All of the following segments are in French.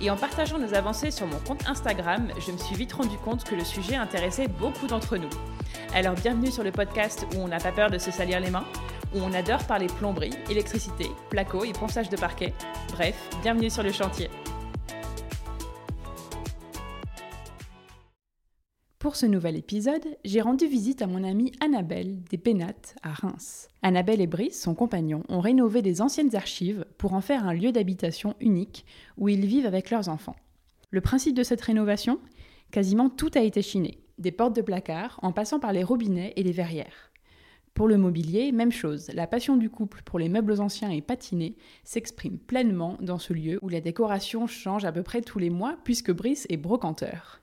et en partageant nos avancées sur mon compte Instagram, je me suis vite rendu compte que le sujet intéressait beaucoup d'entre nous. Alors bienvenue sur le podcast où on n'a pas peur de se salir les mains, où on adore parler plomberie, électricité, placo et ponçage de parquet. Bref, bienvenue sur le chantier. Pour ce nouvel épisode, j'ai rendu visite à mon amie Annabelle des Pénates à Reims. Annabelle et Brice, son compagnon, ont rénové des anciennes archives pour en faire un lieu d'habitation unique où ils vivent avec leurs enfants. Le principe de cette rénovation? Quasiment tout a été chiné, des portes de placard en passant par les robinets et les verrières. Pour le mobilier, même chose, la passion du couple pour les meubles anciens et patinés s'exprime pleinement dans ce lieu où la décoration change à peu près tous les mois puisque Brice est brocanteur.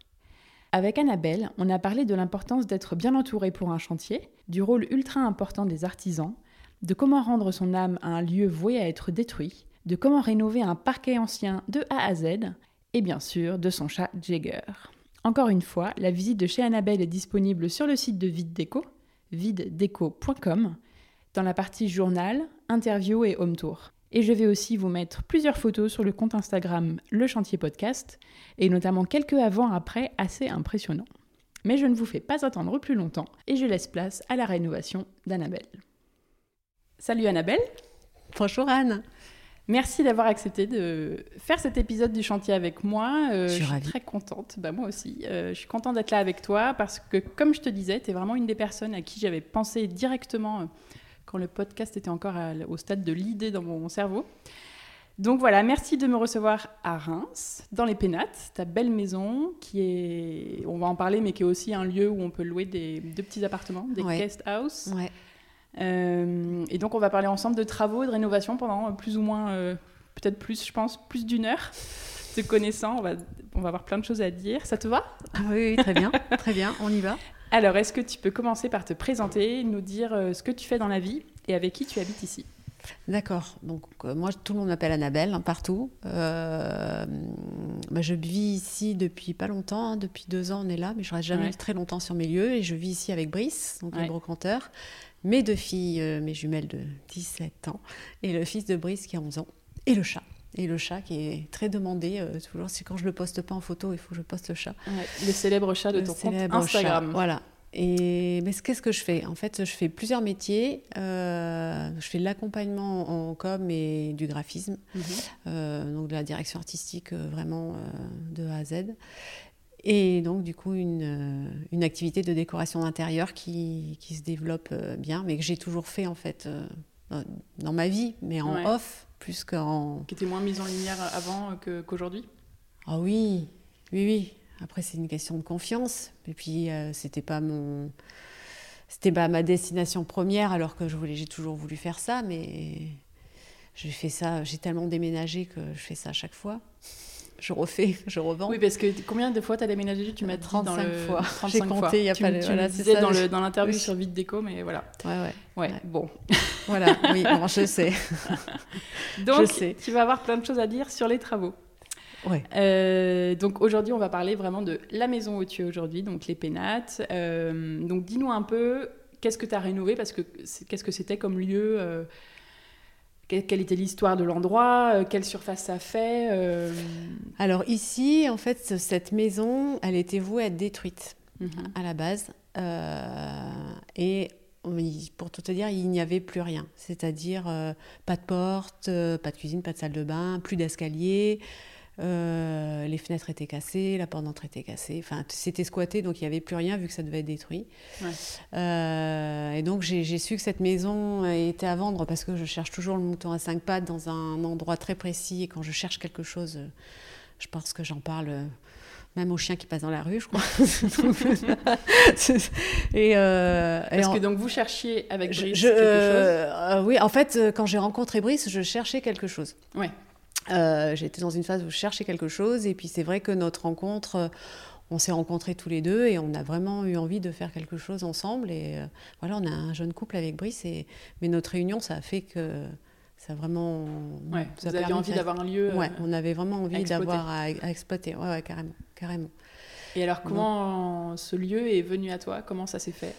Avec Annabelle, on a parlé de l'importance d'être bien entouré pour un chantier, du rôle ultra important des artisans, de comment rendre son âme à un lieu voué à être détruit, de comment rénover un parquet ancien de A à Z, et bien sûr de son chat Jagger. Encore une fois, la visite de chez Annabelle est disponible sur le site de Vide Déco, videdeco.com, dans la partie journal, interview et home tour. Et je vais aussi vous mettre plusieurs photos sur le compte Instagram Le Chantier Podcast, et notamment quelques avant-après assez impressionnants. Mais je ne vous fais pas attendre plus longtemps, et je laisse place à la rénovation d'Annabelle. Salut Annabelle Bonjour Anne Merci d'avoir accepté de faire cet épisode du chantier avec moi. Euh, je suis, je très contente, bah, moi aussi. Euh, je suis contente d'être là avec toi parce que, comme je te disais, tu es vraiment une des personnes à qui j'avais pensé directement euh, quand le podcast était encore au stade de l'idée dans mon cerveau. Donc voilà, merci de me recevoir à Reims, dans les Pénates, ta belle maison qui est, on va en parler, mais qui est aussi un lieu où on peut louer des deux petits appartements, des guest house. Ouais. Euh, et donc on va parler ensemble de travaux et de rénovation pendant plus ou moins, euh, peut-être plus, je pense, plus d'une heure. Te connaissant, on va, on va avoir plein de choses à dire. Ça te va? Oui, très bien, très bien, on y va. Alors, est-ce que tu peux commencer par te présenter, nous dire euh, ce que tu fais dans la vie et avec qui tu habites ici? D'accord. Donc, euh, moi, tout le monde m'appelle Annabelle, hein, partout. Euh, bah, je vis ici depuis pas longtemps, hein, depuis deux ans, on est là, mais je reste jamais très longtemps sur mes lieux. Et je vis ici avec Brice, donc le brocanteur, mes deux filles, mes jumelles de 17 ans, et le fils de Brice qui a 11 ans, et le chat. Et le chat qui est très demandé, toujours, c'est quand je le poste pas en photo, il faut que je poste le chat. le célèbre chat de ton compte Instagram. voilà, et mais qu'est-ce que je fais? En fait, je fais plusieurs métiers. Euh, je fais de l'accompagnement en com et du graphisme, mhm. euh, donc de la direction artistique euh, vraiment de A à Z. Et donc, du coup, une, une activité de décoration d'intérieur qui, qui, se développe bien, mais que j'ai toujours fait en fait dans ma vie, mais en off plus qu'en. Qui était moins mise en lumière avant qu'aujourd'hui Ah oui, oui, oui. Après, c'est une question de confiance. Et puis, euh, c'était pas mon. C'était pas ma destination première, alors que je voulais, j'ai toujours voulu faire ça, mais j'ai fait ça, j'ai tellement déménagé que je fais ça à chaque fois. Je refais, je revends. Oui, parce que combien de fois tu as déménagé? Tu m'as 35 dans le... fois. J'ai compté, il y a tu, pas. Tu me disais dans l'interview sur Vite Déco, mais voilà. Ouais, ouais. Ouais, bon. voilà, oui, bon, je sais. Donc, je sais. tu vas avoir plein de choses à dire sur les travaux. Ouais. Euh, donc aujourd'hui, on va parler vraiment de la maison où tu es aujourd'hui, donc les pénates. Euh, donc dis-nous un peu, qu'est-ce que tu as rénové? Parce que qu'est-ce que c'était comme lieu euh, quelle était l'histoire de l'endroit Quelle surface ça fait Alors ici, en fait, cette maison, elle était vouée à être détruite mhm. à la base. et pour tout te dire, il n'y avait plus rien. C'est-à-dire pas de porte, pas de cuisine, pas de salle de bain, plus d'escalier. Euh, les fenêtres étaient cassées, la porte d'entrée était cassée. Enfin, c'était squatté, donc il n'y avait plus rien vu que ça devait être détruit. Euh, et donc j'ai su que cette maison était à vendre parce que je cherche toujours le mouton à cinq pattes dans un endroit très précis. Et quand je cherche quelque chose, je pense que j'en parle même aux chiens qui passent dans la rue, je crois. et, euh, Parce que donc vous cherchiez avec Brice quelque chose Oui, en fait, quand j'ai rencontré Brice, je cherchais quelque chose. Ouais. Euh, j'étais dans une phase où je cherchais quelque chose et puis c'est vrai que notre rencontre, on s'est rencontrés tous les deux et on a vraiment eu envie de faire quelque chose ensemble. Et voilà, on a un jeune couple avec Brice. Et, mais notre réunion, ça a fait que ça a vraiment. Ouais, vous aviez envie d'avoir un lieu. Ouais, on avait vraiment envie d'avoir à, exploiter. Ouais, ouais, carrément, carrément. Et alors, comment ce lieu est venu à toi? Comment ça s'est fait?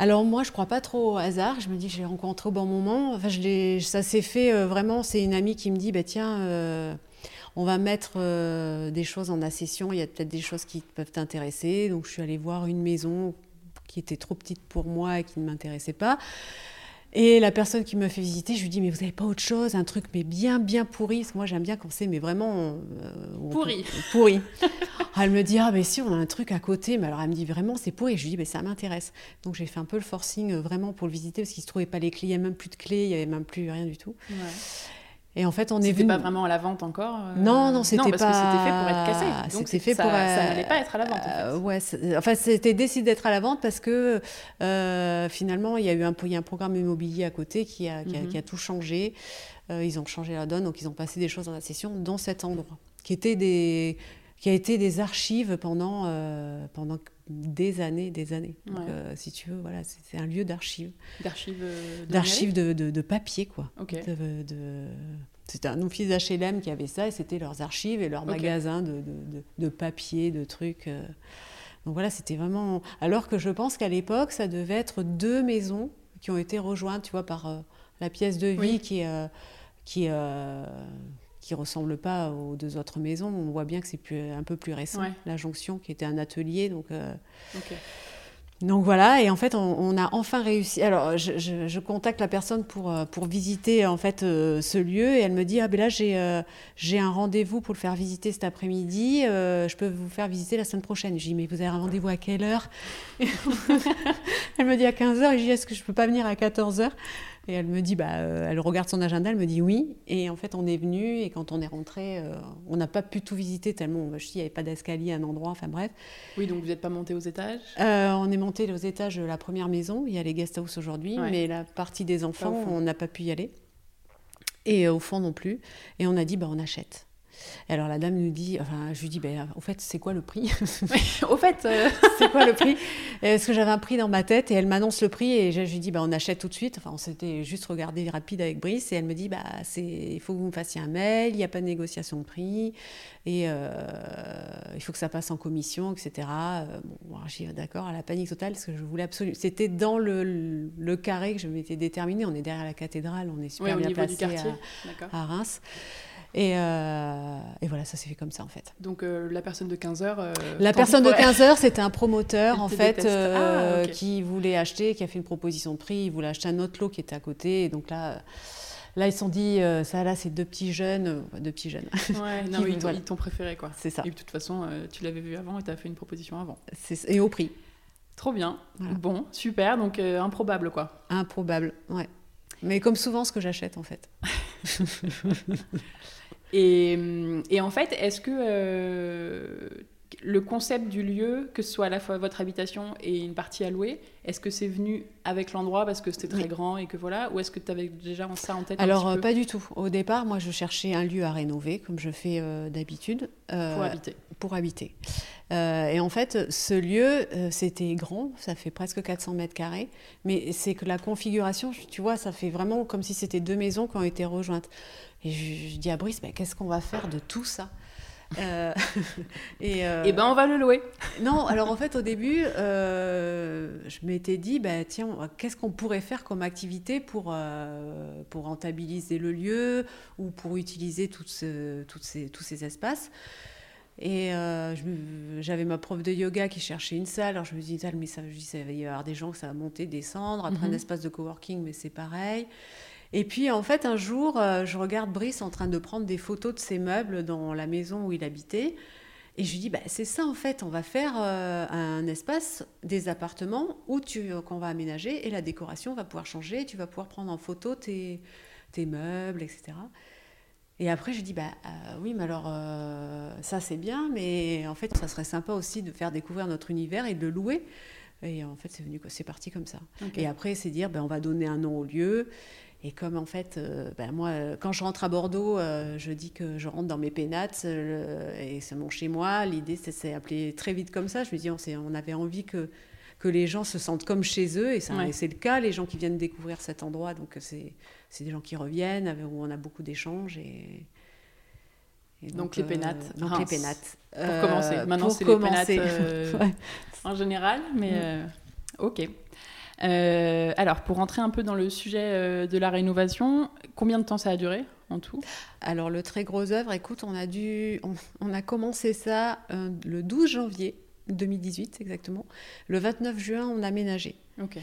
Alors moi, je crois pas trop au hasard. Je me dis, je l'ai rencontré au bon moment. Enfin, je ça s'est fait euh, vraiment. C'est une amie qui me dit, bah tiens, euh, on va mettre euh, des choses en accession. Il y a peut-être des choses qui peuvent t'intéresser. Donc je suis allée voir une maison qui était trop petite pour moi et qui ne m'intéressait pas. Et la personne qui me fait visiter, je lui dis mais vous n'avez pas autre chose, un truc mais bien bien pourri. Moi j'aime bien quand c'est mais vraiment euh, pourri. pourri. elle me dit ah mais si on a un truc à côté, mais alors elle me dit vraiment c'est pourri. Je lui dis mais ça m'intéresse. Donc j'ai fait un peu le forcing euh, vraiment pour le visiter parce qu'il se trouvait pas les clés, il n'y avait même plus de clés, il n'y avait même plus rien du tout. Ouais. Et en fait, on est venu. pas vraiment à la vente encore. Euh, non, non, c'était pas. parce que c'était fait pour être cassé. Donc c'était fait ça, pour. Ça n'allait pas être à la vente. En fait. Euh, ouais, enfin, c'était décidé d'être à la vente parce que euh, finalement, il y a eu un, il y a un programme immobilier à côté qui a, qui a, qui a mhm. tout changé. ils ont changé la donne, donc ils ont passé des choses dans la session dans cet endroit, qui était des, qui a été des archives pendant pendant des années, des années. Donc, si tu veux, voilà, c'est un lieu d'archives. D'archives D'archives de, de, papier, quoi. De, c'était un office HLM qui avait ça, et c'était leurs archives et leurs magasins de, de, papier, de trucs. Euh. Donc voilà, c'était vraiment. Alors que je pense qu'à l'époque, ça devait être deux maisons qui ont été rejointes, tu vois, par euh, la pièce de vie qui, euh, qui, qui ressemble pas aux deux autres maisons. On voit bien que c'est plus, un peu plus récent. La jonction, qui était un atelier, donc. Donc voilà, et en fait, on, a enfin réussi. Alors, je, contacte la personne pour, euh, pour visiter en fait euh, ce lieu, et elle me dit ah ben là j'ai euh, j'ai un rendez-vous pour le faire visiter cet après-midi. je peux vous faire visiter la semaine prochaine. Je dis mais vous avez un rendez-vous à quelle heure? Elle me dit à 15 h Et je dis est-ce que je peux pas venir à 14 h et elle me dit, bah, euh, elle regarde son agenda, elle me dit oui. Et en fait, on est venu et quand on est rentré, euh, on n'a pas pu tout visiter tellement, je dis, il n'y avait pas d'escalier à un endroit, enfin bref. Oui, donc vous n'êtes pas monté aux étages? Euh, On est monté aux étages de la première maison. Il y a les guest house aujourd'hui, mais la partie des enfants, on n'a pas pu y aller. Et au fond non plus. Et on a dit, bah, on achète. Et alors la dame nous dit, enfin, je lui dis, ben, au fait, c'est quoi le prix Au fait, euh, c'est quoi le prix Parce que j'avais un prix dans ma tête et elle m'annonce le prix et je, lui dis, ben, on achète tout de suite. Enfin, on s'était juste regardé rapide avec Brice et elle me dit, bah, c'est, il faut que vous me fassiez un mail, il n'y a pas de négociation de prix et euh, il faut que ça passe en commission, etc. Euh, bon, j'ai d'accord, à la panique totale parce que je voulais absolument. C'était dans le, le, carré que je m'étais déterminée. On est derrière la cathédrale, on est super bien placé à, à Reims. Euh, et, voilà, ça s'est fait comme ça en fait. Donc euh, la personne de 15 heures. Euh, la personne de 15 heures, c'était un promoteur en fait ah, qui voulait acheter, qui a fait une proposition de prix. Il voulait acheter un autre lot qui était à côté. Et donc là. Là, ils se sont dit, ça là, c'est deux petits jeunes, deux petits jeunes. Ouais, non, ils t'ont préféré, quoi. C'est ça. Et de toute façon, tu l'avais vu avant et tu as fait une proposition avant. Et au prix. Trop bien. Bon, super. Donc, improbable, quoi. Improbable, ouais. Mais comme souvent, ce que j'achète, en fait. Et, et en fait, est-ce que euh, le concept du lieu, que ce soit à la fois votre habitation et une partie à louer, est-ce que c'est venu avec l'endroit parce que c'était très grand et que voilà, ou est-ce que tu avais déjà ça en tête Alors pas du tout. Au départ, moi, je cherchais un lieu à rénover, comme je fais euh, d'habitude. Euh, pour habiter. Pour habiter. et en fait, ce lieu, c'était grand, ça fait presque 400 mètres carrés, mais c'est que la configuration, tu vois, ça fait vraiment comme si c'était deux maisons qui ont été rejointes. Et je, dis à Brice, qu'est-ce qu'on va faire de tout ça euh, et, euh, eh ben on va le louer. non, alors en fait au début, euh, je m'étais dit, bah, tiens, qu'est-ce qu'on pourrait faire comme activité pour, pour rentabiliser le lieu ou pour utiliser toutes toutes ces, tous ces espaces et j'avais ma prof de yoga qui cherchait une salle. Alors je me disais, mais ça, je dis, ça va y avoir des gens que ça va monter, descendre. Après un mhm. espace de coworking, mais c'est pareil. Et puis en fait, un jour, euh, je regarde Brice en train de prendre des photos de ses meubles dans la maison où il habitait. Et je lui dis, bah, c'est ça en fait, on va faire euh, un espace des appartements où tu, qu'on va aménager et la décoration va pouvoir changer, tu vas pouvoir prendre en photo tes, tes meubles, etc. Et après, je dis, bah euh, oui, mais alors ça c'est bien, mais en fait, ça serait sympa aussi de faire découvrir notre univers et de le louer. Et en fait, c'est venu, c'est parti comme ça. Et après, c'est dire, ben, on va donner un nom au lieu. Et comme en fait, euh, ben moi, quand je rentre à Bordeaux, euh, je dis que je rentre dans mes pénates et c'est mon chez moi. L'idée, c'est appelé très vite comme ça. Je me dis, on, on avait envie que, que les gens se sentent comme chez eux et, c'est le cas, les gens qui viennent découvrir cet endroit. Donc c'est des gens qui reviennent, où on a beaucoup d'échanges. Et, donc, les pénates. donc les pénates. Pour commencer. Maintenant, c'est les pénates en général, mais mm. ok. Euh, alors, pour rentrer un peu dans le sujet euh, de la rénovation, combien de temps ça a duré en tout? Alors, le très gros œuvre, écoute, on a, dû, on, a commencé ça euh, le 12 janvier 2018 exactement. Le 29 juin, on a ménagé. Ok.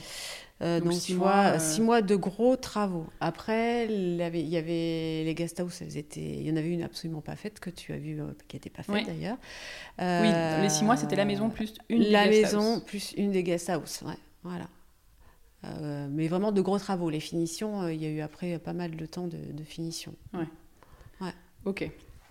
donc, six mois, six mois de gros travaux. Après, il y avait, il y avait les guest house, étaient, il y en avait une absolument pas faite que tu as vu, qui n'était pas faite d'ailleurs. oui, les six mois, c'était la maison plus une la des guest maison plus une des guest house, ouais, voilà. Euh, mais vraiment de gros travaux. Les finitions, euh, il y a eu après pas mal de temps de, finition. Ouais. ouais. Ok.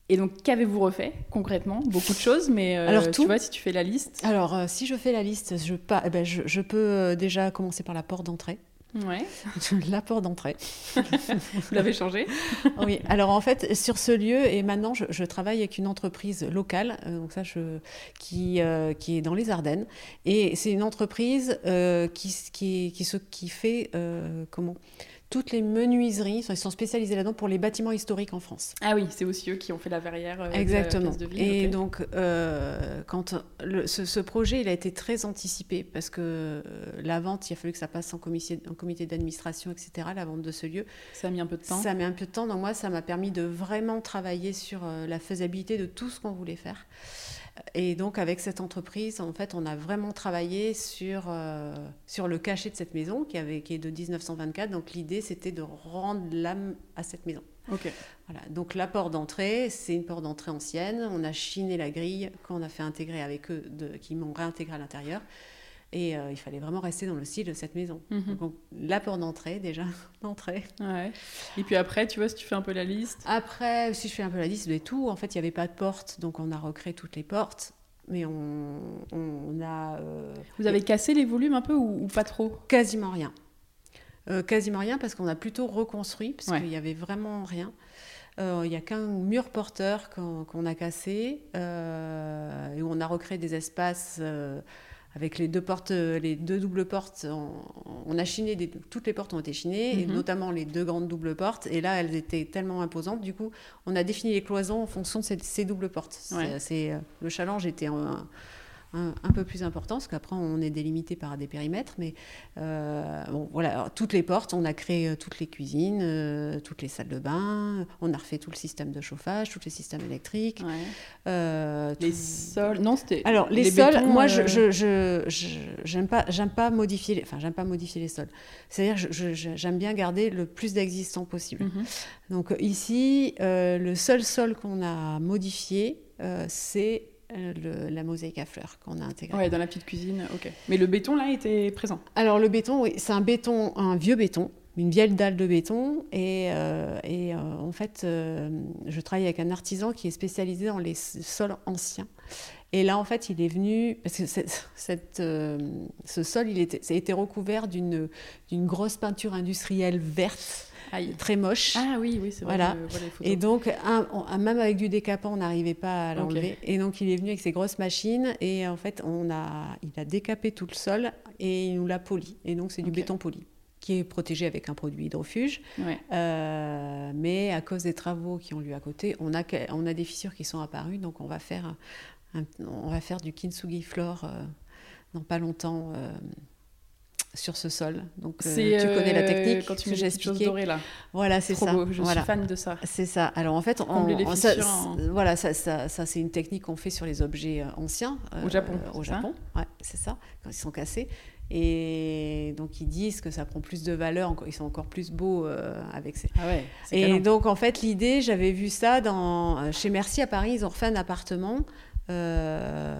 Et donc, qu'avez-vous refait concrètement? Beaucoup de choses, mais euh, Alors, tout... tu vois, si tu fais la liste. Alors, si je fais la liste, je, eh ben, je, je peux déjà commencer par la porte d'entrée. Ouais. L'apport d'entrée. Vous l'avez changé? Oui. Alors en fait, sur ce lieu, et maintenant, je, travaille avec une entreprise locale, euh, donc ça, je, qui, euh, qui est dans les Ardennes, et c'est une entreprise euh, qui, qui, qui, qui, fait comment? Toutes les menuiseries, ils sont spécialisés là-dedans pour les bâtiments historiques en France. Ah oui, c'est aussi eux qui ont fait la verrière euh, Exactement. De, la de ville. Et donc, euh, quand ce, projet, il a été très anticipé parce que euh, la vente, il a fallu que ça passe en comité, en comité d'administration, etc., la vente de ce lieu. Ça a mis un peu de temps. Ça a mis un peu de temps. Donc moi, ça m'a permis de vraiment travailler sur la faisabilité de tout ce qu'on voulait faire. Et donc, avec cette entreprise, en fait, on a vraiment travaillé sur, euh, sur le cachet de cette maison qui, avait, qui est de 1924. Donc, l'idée, c'était de rendre l'âme à cette maison. Ok. Voilà. Donc, la porte d'entrée, c'est une porte d'entrée ancienne. On a chiné la grille qu'on a fait intégrer avec eux, de, qui m'ont réintégré à l'intérieur. Et euh, il fallait vraiment rester dans le style de cette maison. Mhm. Donc, la porte d'entrée, déjà, d'entrée. Ouais. Et puis après, tu vois, si tu fais un peu la liste Après, si je fais un peu la liste de tout, en fait, il n'y avait pas de porte, donc on a recréé toutes les portes. Mais on, on a. Euh, Vous avez cassé les volumes un peu ou, pas trop? Quasiment rien. Euh, quasiment rien parce qu'on a plutôt reconstruit, parce qu'il n'y avait vraiment rien. Il n'y a qu'un mur porteur qu'on a cassé et où on a recréé des espaces avec les deux portes, euh, les deux doubles portes, on, a chiné, toutes les portes ont été chinées, et mhm. notamment les deux grandes doubles portes. Et là, elles étaient tellement imposantes. Du coup, on a défini les cloisons en fonction de ces, doubles portes. C'est, euh, le challenge était un, un, peu plus important, parce qu'après on est délimité par des périmètres. Mais euh, bon, voilà, toutes les portes, on a créé euh, toutes les cuisines, euh, toutes les salles de bain, on a refait tout le système de chauffage, tous les systèmes électriques. les sols, non, c'était. Alors les, sols, moi je, je, j'aime pas, j'aime pas modifier, enfin j'aime pas modifier les sols. C'est-à-dire j'aime bien garder le plus d'existant possible. Mhm. Donc ici, le seul sol qu'on a modifié, c'est euh, la mosaïque à fleurs qu'on a intégrée. Ouais, dans la petite cuisine, ok. Mais le béton, là, était présent Alors, le béton, oui, c'est un béton, un vieux béton, une vieille dalle de béton. Et, euh, et euh, en fait, je travaille avec un artisan qui est spécialisé dans les sols anciens. Et là, en fait, il est venu, parce que cette, ce sol, il était, ça a été recouvert d'une grosse peinture industrielle verte très moche. Ah oui, oui, c'est vrai. Voilà. Et donc, même avec du décapant, on n'arrivait pas à l'enlever. Et donc, il est venu avec ses grosses machines et en fait, on a, il a décapé tout le sol et il nous l'a poli. Et donc, c'est du béton poli qui est protégé avec un produit hydrofuge. Euh, mais à cause des travaux qui ont lieu à côté, on a, on a des fissures qui sont apparues. Donc, on va faire, on va faire du kintsugi floor euh, dans pas longtemps. Euh, sur ce sol. Donc euh, tu connais la euh, technique quand tu des choses dorées là. Voilà, c'est ça. Je suis fan de ça. C'est ça. Alors en fait, on, les ça, voilà, ça, ça, ça c'est une technique qu'on fait sur les objets euh, anciens au Japon. au Japon, ouais, c'est ça. Quand ils sont cassés. Et donc ils disent que ça prend plus de valeur, ils sont encore plus beaux avec ces. Ah ouais, et donc en fait l'idée, j'avais vu ça dans chez Merci à Paris, ils ont refait un appartement euh,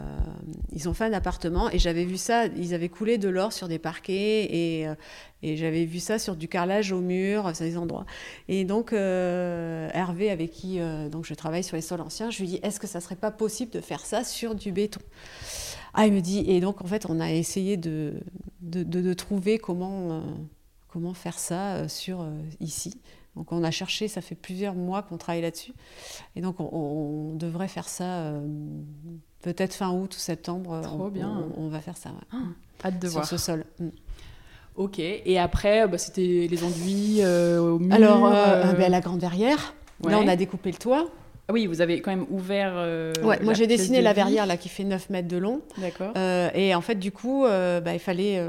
ils ont fait un appartement et j'avais vu ça, ils avaient coulé de l'or sur des parquets et, euh, j'avais vu ça sur du carrelage au mur, sur des endroits. Et donc euh, Hervé, avec qui donc je travaille sur les sols anciens, je lui dis est-ce que ça serait pas possible de faire ça sur du béton? Ah, il me dit, et donc en fait on a essayé de, trouver comment comment faire ça sur ici. Donc on a cherché, ça fait plusieurs mois qu'on travaille là-dessus. Et donc on, devrait faire ça peut-être fin août ou septembre. Trop bien. On, va faire ça. Ah, hâte de sur voir. ce sol. Mm. Ok, et après, bah, c'était les enduits au mur Alors, ben, la grande verrière. Là, on a découpé le toit. Ah oui, vous avez quand même ouvert. Euh, ouais, moi j'ai dessiné la verrière là qui fait 9 mètres de long. D'accord. Euh, et en fait, du coup, euh, bah, il, fallait,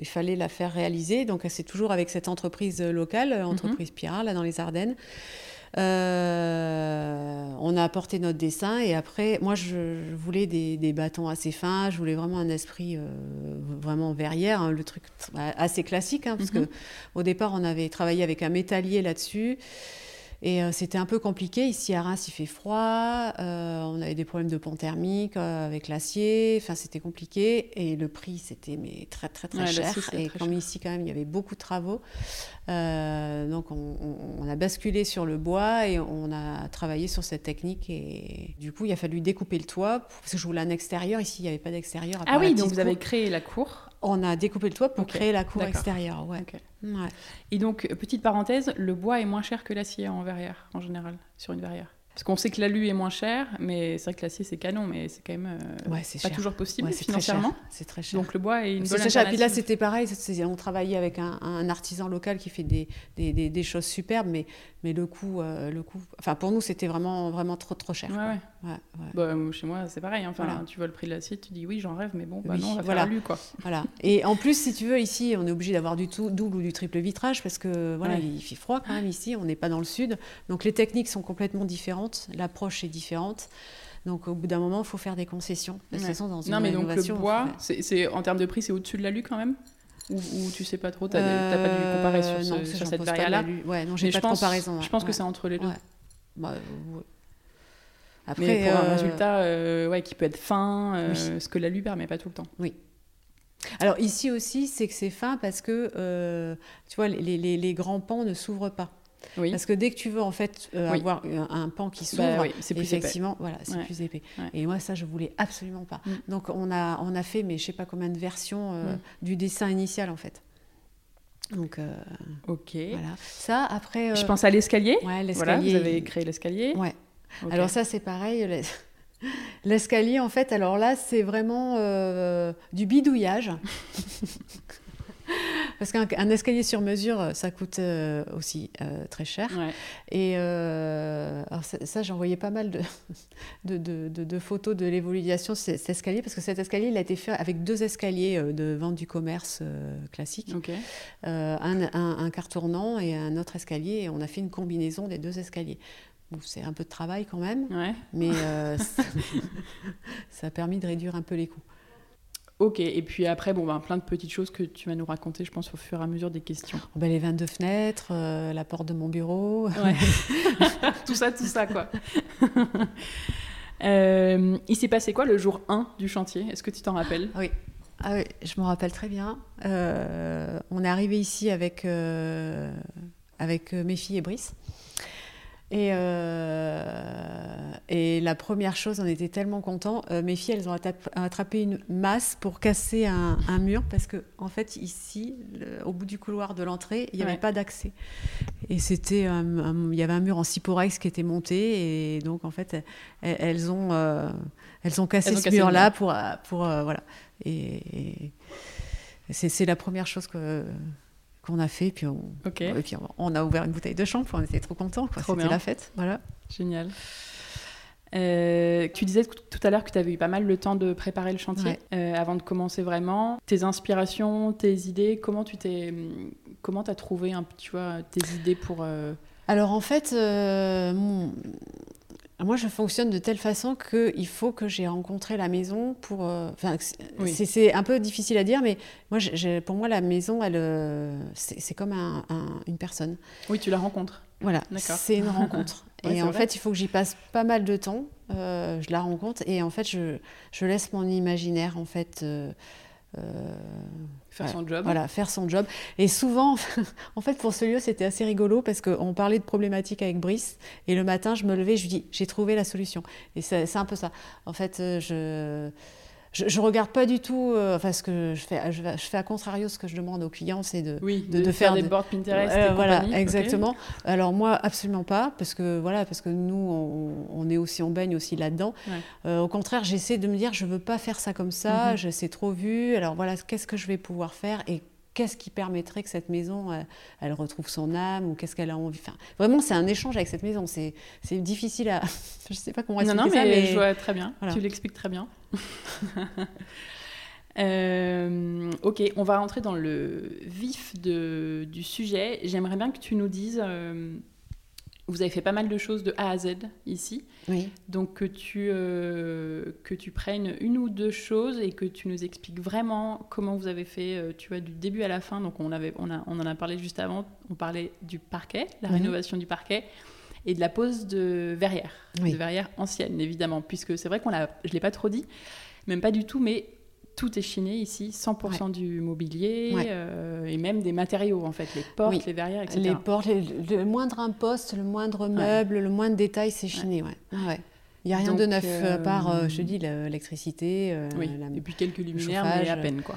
il fallait la faire réaliser. Donc, c'est toujours avec cette entreprise locale, mhm. entreprise Pira, là dans les Ardennes. on a apporté notre dessin et après, moi je, voulais des, des, bâtons assez fins, je voulais vraiment un esprit vraiment verrière, hein, le truc assez classique, hein, parce mhm. que au départ on avait travaillé avec un métallier là-dessus. Et euh, c'était un peu compliqué. Ici à Reims, il fait froid. Euh, on avait des problèmes de pont thermique euh, avec l'acier. Enfin, c'était compliqué. Et le prix, c'était mais très, très, très cher. Et comme ici, quand même, il y avait beaucoup de travaux. donc, on, a basculé sur le bois et on a travaillé sur cette technique. Et du coup, il a fallu découper le toit parce que je voulais un extérieur. Ici, il n'y avait pas d'extérieur. Ah oui, donc vous avez créé la cour on a découpé le toit pour créer la cour extérieure. Ouais. Et donc, petite parenthèse, le bois est moins cher que l'acier en verrière, en général, sur une verrière. Parce qu'on sait que l'alu est moins cher, mais c'est vrai que l'acier c'est canon, mais c'est quand même euh, pas toujours possible financièrement. C'est très cher. Donc le bois est une bonne. Puis là c'était pareil, on travaillait avec un, artisan local qui fait des, des, des, choses superbes, mais, mais le coût, euh, le coût, enfin pour nous c'était vraiment vraiment trop trop cher. Ouais, ouais. Bah, chez moi c'est pareil. Hein. Enfin, tu vois le prix de l'acier, tu dis oui j'en rêve, mais bon, bah non, on va voilà. faire l'alu quoi. Voilà. Et en plus si tu veux ici on est obligé d'avoir du tout double ou du triple vitrage parce que voilà il fait froid quand même ici, on n'est pas dans le sud, donc les techniques sont complètement différentes, l'approche différente. Donc au bout d'un moment, il faut faire des concessions. De toute façon, dans une non, mais donc le bois, c'est, en termes de prix, c'est au-dessus de l'alu quand même? Ou, ou, tu sais pas trop, tu n'as pas dû comparer sur, euh, ce, sur cette barrière-là? Ouais, non, j'ai pas de comparaison. Je pense que c'est entre les deux. Bah, Après, mais pour un euh, résultat euh, ouais, qui peut être fin, ce que l'alu permet pas tout le temps. Oui. Alors ici aussi, c'est que c'est fin parce que, tu vois, les, les, les grands pans ne s'ouvrent pas. Parce que dès que tu veux en fait euh, avoir un, pan qui bah s'ouvre, c'est effectivement, voilà, c'est plus épais. Et moi, ça, je voulais absolument pas. Mm. Donc, on a, on a fait, mais je sais pas combien de versions euh, mm. du dessin initial en fait. Donc, euh, ok. Voilà. Ça, après. Je pense à l'escalier. Ouais, l'escalier. vous avez créé l'escalier. Ouais. Alors ça, c'est pareil. L'escalier, en fait, alors là, c'est vraiment du bidouillage. Parce qu'un escalier sur mesure, euh, ça coûte euh, aussi euh, très cher. Et ça, j'ai envoyé pas mal de, de, photos de l'évolution de cet escalier, parce que cet escalier, il a été fait avec deux escaliers de vente du commerce classique. Un, un, car tournant et un autre escalier, et on a fait une combinaison des deux escaliers. C'est un peu de travail quand même, mais ça a permis de réduire un peu les coûts. Ok, et puis après, bon, ben, plein de petites choses que tu vas nous raconter, je pense, au fur et à mesure des questions. Oh, ben, les 22 fenêtres, euh, la porte de mon bureau. tout ça, tout ça, quoi. Euh, il s'est passé quoi le jour 1 du chantier? Est-ce que tu t'en rappelles? Oui. Ah oui, je m'en rappelle très bien. Euh, on est arrivé ici avec, avec mes filles et Brice. Et, euh, et, la première chose, on était tellement contents. Euh, mes filles, elles ont attrapé une masse pour casser un, mur parce que, en fait, ici, au bout du couloir de l'entrée, il n'y avait pas d'accès. Et c'était, il y avait un mur en ciporex qui était monté et donc, en fait, elles, ont, euh, elles ont cassé ce mur-là pour, pour voilà. Et, et c'est la première chose que qu'on a fait. Puis on, et puis on, a ouvert une bouteille de champ, on était trop contents. C'était la fête. Voilà. Génial. Euh, tu disais tout à l'heure que tu avais eu pas mal le temps de préparer le chantier euh, avant de commencer vraiment. Tes inspirations, tes idées, comment tu t'es, comment as trouvé un, tu vois, tes idées pour euh, Alors en fait, mon, moi, je fonctionne de telle façon qu'il faut que j'ai rencontré la maison pour. Euh, enfin, c'est un peu difficile à dire, mais moi, pour moi, la maison, elle, euh, c'est comme une personne. Oui, tu la rencontres. Voilà, c'est une rencontre. et en fait, il faut que j'y passe pas mal de temps. Euh, je la rencontre et en fait, je, je laisse mon imaginaire en fait Faire son job. Voilà, faire son job. Et souvent, en fait, pour ce lieu, c'était assez rigolo parce qu'on parlait de problématiques avec Brice. Et le matin, je me levais, je lui dis, j'ai trouvé la solution. Et c'est un peu ça. En fait, euh, je je, je regarde pas du tout. euh, enfin, ce que je fais, je, je fais à contrario ce que je demande aux clients, c'est de, Oui, de- de, de faire, faire des de- boards Pinterest. Euh, et voilà, compagnie, exactement. Alors moi, absolument pas, parce que voilà, parce que nous, on, on est aussi, on baigne aussi là-dedans. Ouais. Euh, au contraire, j'essaie de me dire, je veux pas faire ça comme ça. Mhm. Je sais trop vu. Alors voilà, qu'est-ce que je vais pouvoir faire et qu'est-ce qui permettrait que cette maison, euh, elle retrouve son âme ou qu'est-ce qu'elle a envie. Enfin, vraiment, c'est un échange avec cette maison. C'est, difficile à. je sais pas comment Non, expliquer non, mais, ça, mais je vois très bien. Voilà. Tu l'expliques très bien. Euh, ok, on va rentrer dans le vif de- du sujet. J'aimerais bien que tu nous dises. euh, vous avez fait pas mal de choses de A à Z ici. oui. Donc que tu, euh, que tu prennes une ou deux choses et que tu nous expliques vraiment comment vous avez fait, euh, tu vois, du début à la fin. Donc on, avait, on, a, on en a parlé juste avant, on parlait du parquet, la rénovation du parquet et de la pose de verrière, Oui. de verrière ancienne évidemment, puisque c'est vrai qu'on l'a, je l'ai pas trop dit, même pas du tout, mais tout est chiné ici, 100% du mobilier Ouais. euh, et même des matériaux en fait, les portes, Oui. les verrières, etc. Les portes, les- le moindre imposte, le moindre meuble, le moindre détail, c'est chiné. Ouais. Ouais. Il n'y a rien de neuf, euh, à part, euh, je te dis, l'électricité, euh, Oui, et puis quelques luminaires, mais à peine quoi.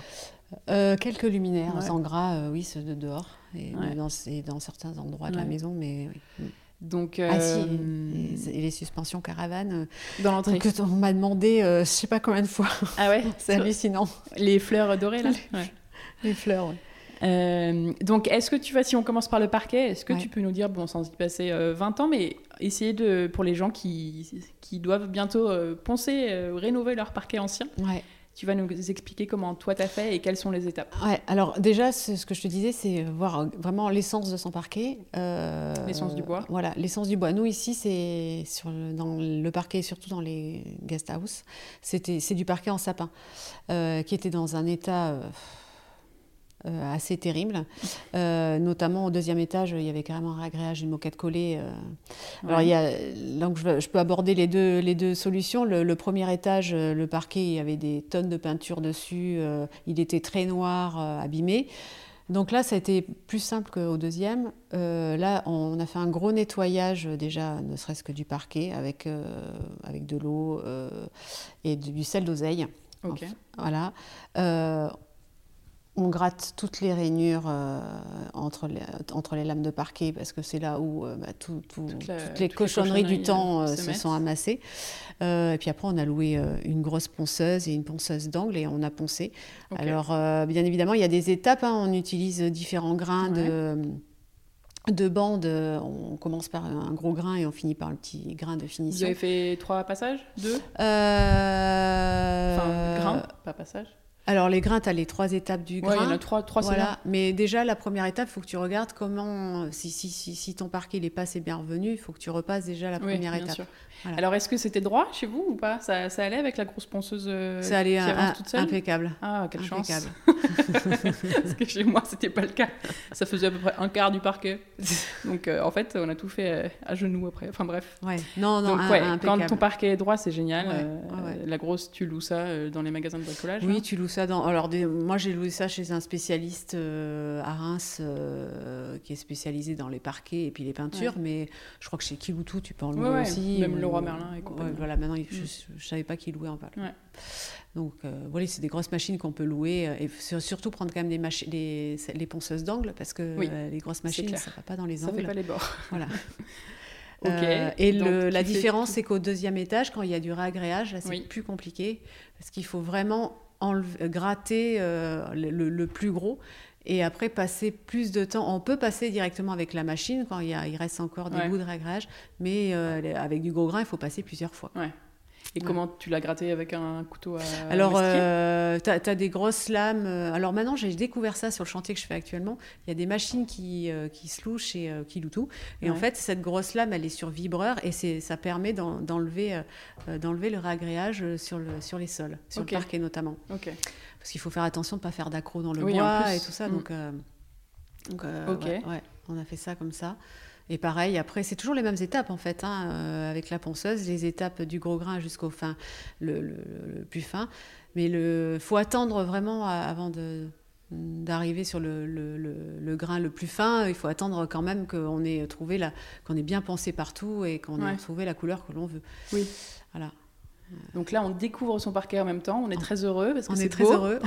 Euh, quelques luminaires en gras, euh, oui, ceux de dehors, et dans, et dans certains endroits de la maison, mais oui. Donc, Ah si, euh, et, les suspensions caravanes, dans euh, l'entrée. que on m'a demandé, euh, je sais pas combien de fois, Ah ouais c'est hallucinant. Les fleurs dorées, là Ouais. Les fleurs. Euh, Donc, est-ce que tu vas, si on commence par le parquet, est-ce que Ouais. tu peux nous dire, bon, sans y passer euh, 20 ans, mais essayer de, pour les gens qui, qui doivent bientôt euh, penser, euh, rénover leur parquet ancien, Ouais. Tu vas nous expliquer comment toi t'as fait et quelles sont les étapes. Ouais, alors déjà, ce, que je te disais, c'est voir euh, vraiment l'essence de son parquet. euh, L'essence du bois. Voilà, l'essence du bois. Nous, ici, c'est sur le- dans le parquet, surtout dans les guest house, c'est du parquet en sapin, euh, qui était dans un état euh, euh, assez terrible. Euh, notamment au deuxième étage, il y avait carrément un agréage, une moquette collée. euh. Alors, il y a, donc je, je peux aborder les deux, les deux solutions. Le, le premier étage, euh, le parquet, il y avait des tonnes de peinture dessus. euh, il était très noir, euh, abîmé. Donc là, ça a été plus simple qu'au deuxième. Euh, là, on a fait un gros nettoyage euh, déjà, ne serait-ce que du parquet, avec, euh, avec de l'eau euh, et du, du sel d'oseille. Ok. Voilà. On gratte toutes les rainures euh, entre, les, entre les lames de parquet parce que c'est là où euh, bah, tout- tout- Toute la- toutes les toutes les cochonneries du temps euh, euh, se sont amassées. Et puis après, on a loué une grosse ponceuse et une ponceuse d'angle et on a poncé. Alors, bien évidemment, il y a des étapes. hein. on utilise différents grains de, de bande. On commence par un gros grain et on finit par le petit grain de Vous finition. avez fait trois passages? Deux? Euh, Enfin, grains, pas passage. Alors, les grains, tu as les trois étapes du Ouais, grain. il y en a trois, trois. Voilà, mais déjà la première étape, il faut que tu regardes comment, si, si, si, si ton parquet n'est pas assez bien revenu, il faut que tu repasses déjà la Oui, première bien étape. sûr. Voilà. Alors, est-ce que c'était droit chez vous ou pas? Ça, ça allait avec la grosse ponceuse euh, Ça allait qui un- avance un- toute seule? impeccable. Ah, quelle Impeccable. chance Parce que chez moi, c'était pas le cas. Ça faisait à peu près un quart du parquet. Donc, euh, en fait, on a tout fait euh, à genoux après. Enfin, bref. Ouais. Non, non, Donc, un- ouais, quand ton parquet est droit, c'est génial. Ouais, Euh. La grosse, tu loues ça euh, dans les magasins de bricolage. Oui, hein tu loues ça dans. Alors, des- moi, j'ai loué ça chez un spécialiste euh, à Reims euh, qui est spécialisé dans les parquets et puis les peintures, mais je crois que chez Kiloutou, tu peux en louer aussi. même Leroy Merlin et compagnie. Ouais, voilà, maintenant, je, Mm. je savais pas qui louait en. Ouais. Donc, euh, voilà, c'est des grosses machines qu'on peut louer euh, et sur- surtout prendre quand même des machi- les, les ponceuses d'angle parce que Oui, euh, les grosses machines, ça va pas dans les Ça angles. fait pas les bords. Voilà. Ok. Euh, et le- la différence, c'est qu'au deuxième étage, quand il y a du réagréage, là, c'est Oui. plus compliqué parce qu'il faut vraiment enlever- gratter euh, le plus gros et après passer plus de temps. On peut passer directement avec la machine quand il, y a- il reste encore des Ouais. bouts de réagréage, mais euh, avec du gros grain, il faut passer plusieurs fois. Ouais. Et Ouais. comment tu l'as gratté avec un couteau à Alors, euh, tu as, des grosses lames. euh, Alors maintenant, j'ai découvert ça sur le chantier que je fais actuellement. Il y a des machines qui, euh, qui se louent chez euh, Kiloutou. Et en fait, cette grosse lame, elle est sur vibreur et ça permet d'en- d'enlever euh, euh, d'enlever le réagréage euh, sur, le, sur les sols, sur le parquet notamment. Ok. Parce qu'il faut faire attention de ne pas faire d'accro dans le Oui, bois et tout ça. Mm. Donc, euh, donc, euh, Ok. ouais, ouais, on a fait ça comme ça. Et pareil, après, c'est toujours les mêmes étapes en fait, hein, euh, avec la ponceuse, les étapes du gros grain jusqu'au fin, le, le- le plus fin. Mais il faut attendre vraiment avant de d'arriver sur le, le- le- le grain le plus fin, il faut attendre quand même qu'on ait trouvé la, qu'on ait bien pensé partout et qu'on Ouais. ait trouvé la couleur que l'on veut. Oui. Voilà. Donc là, on découvre son parquet en même temps. On est très heureux parce que c'est est très beau. heureux.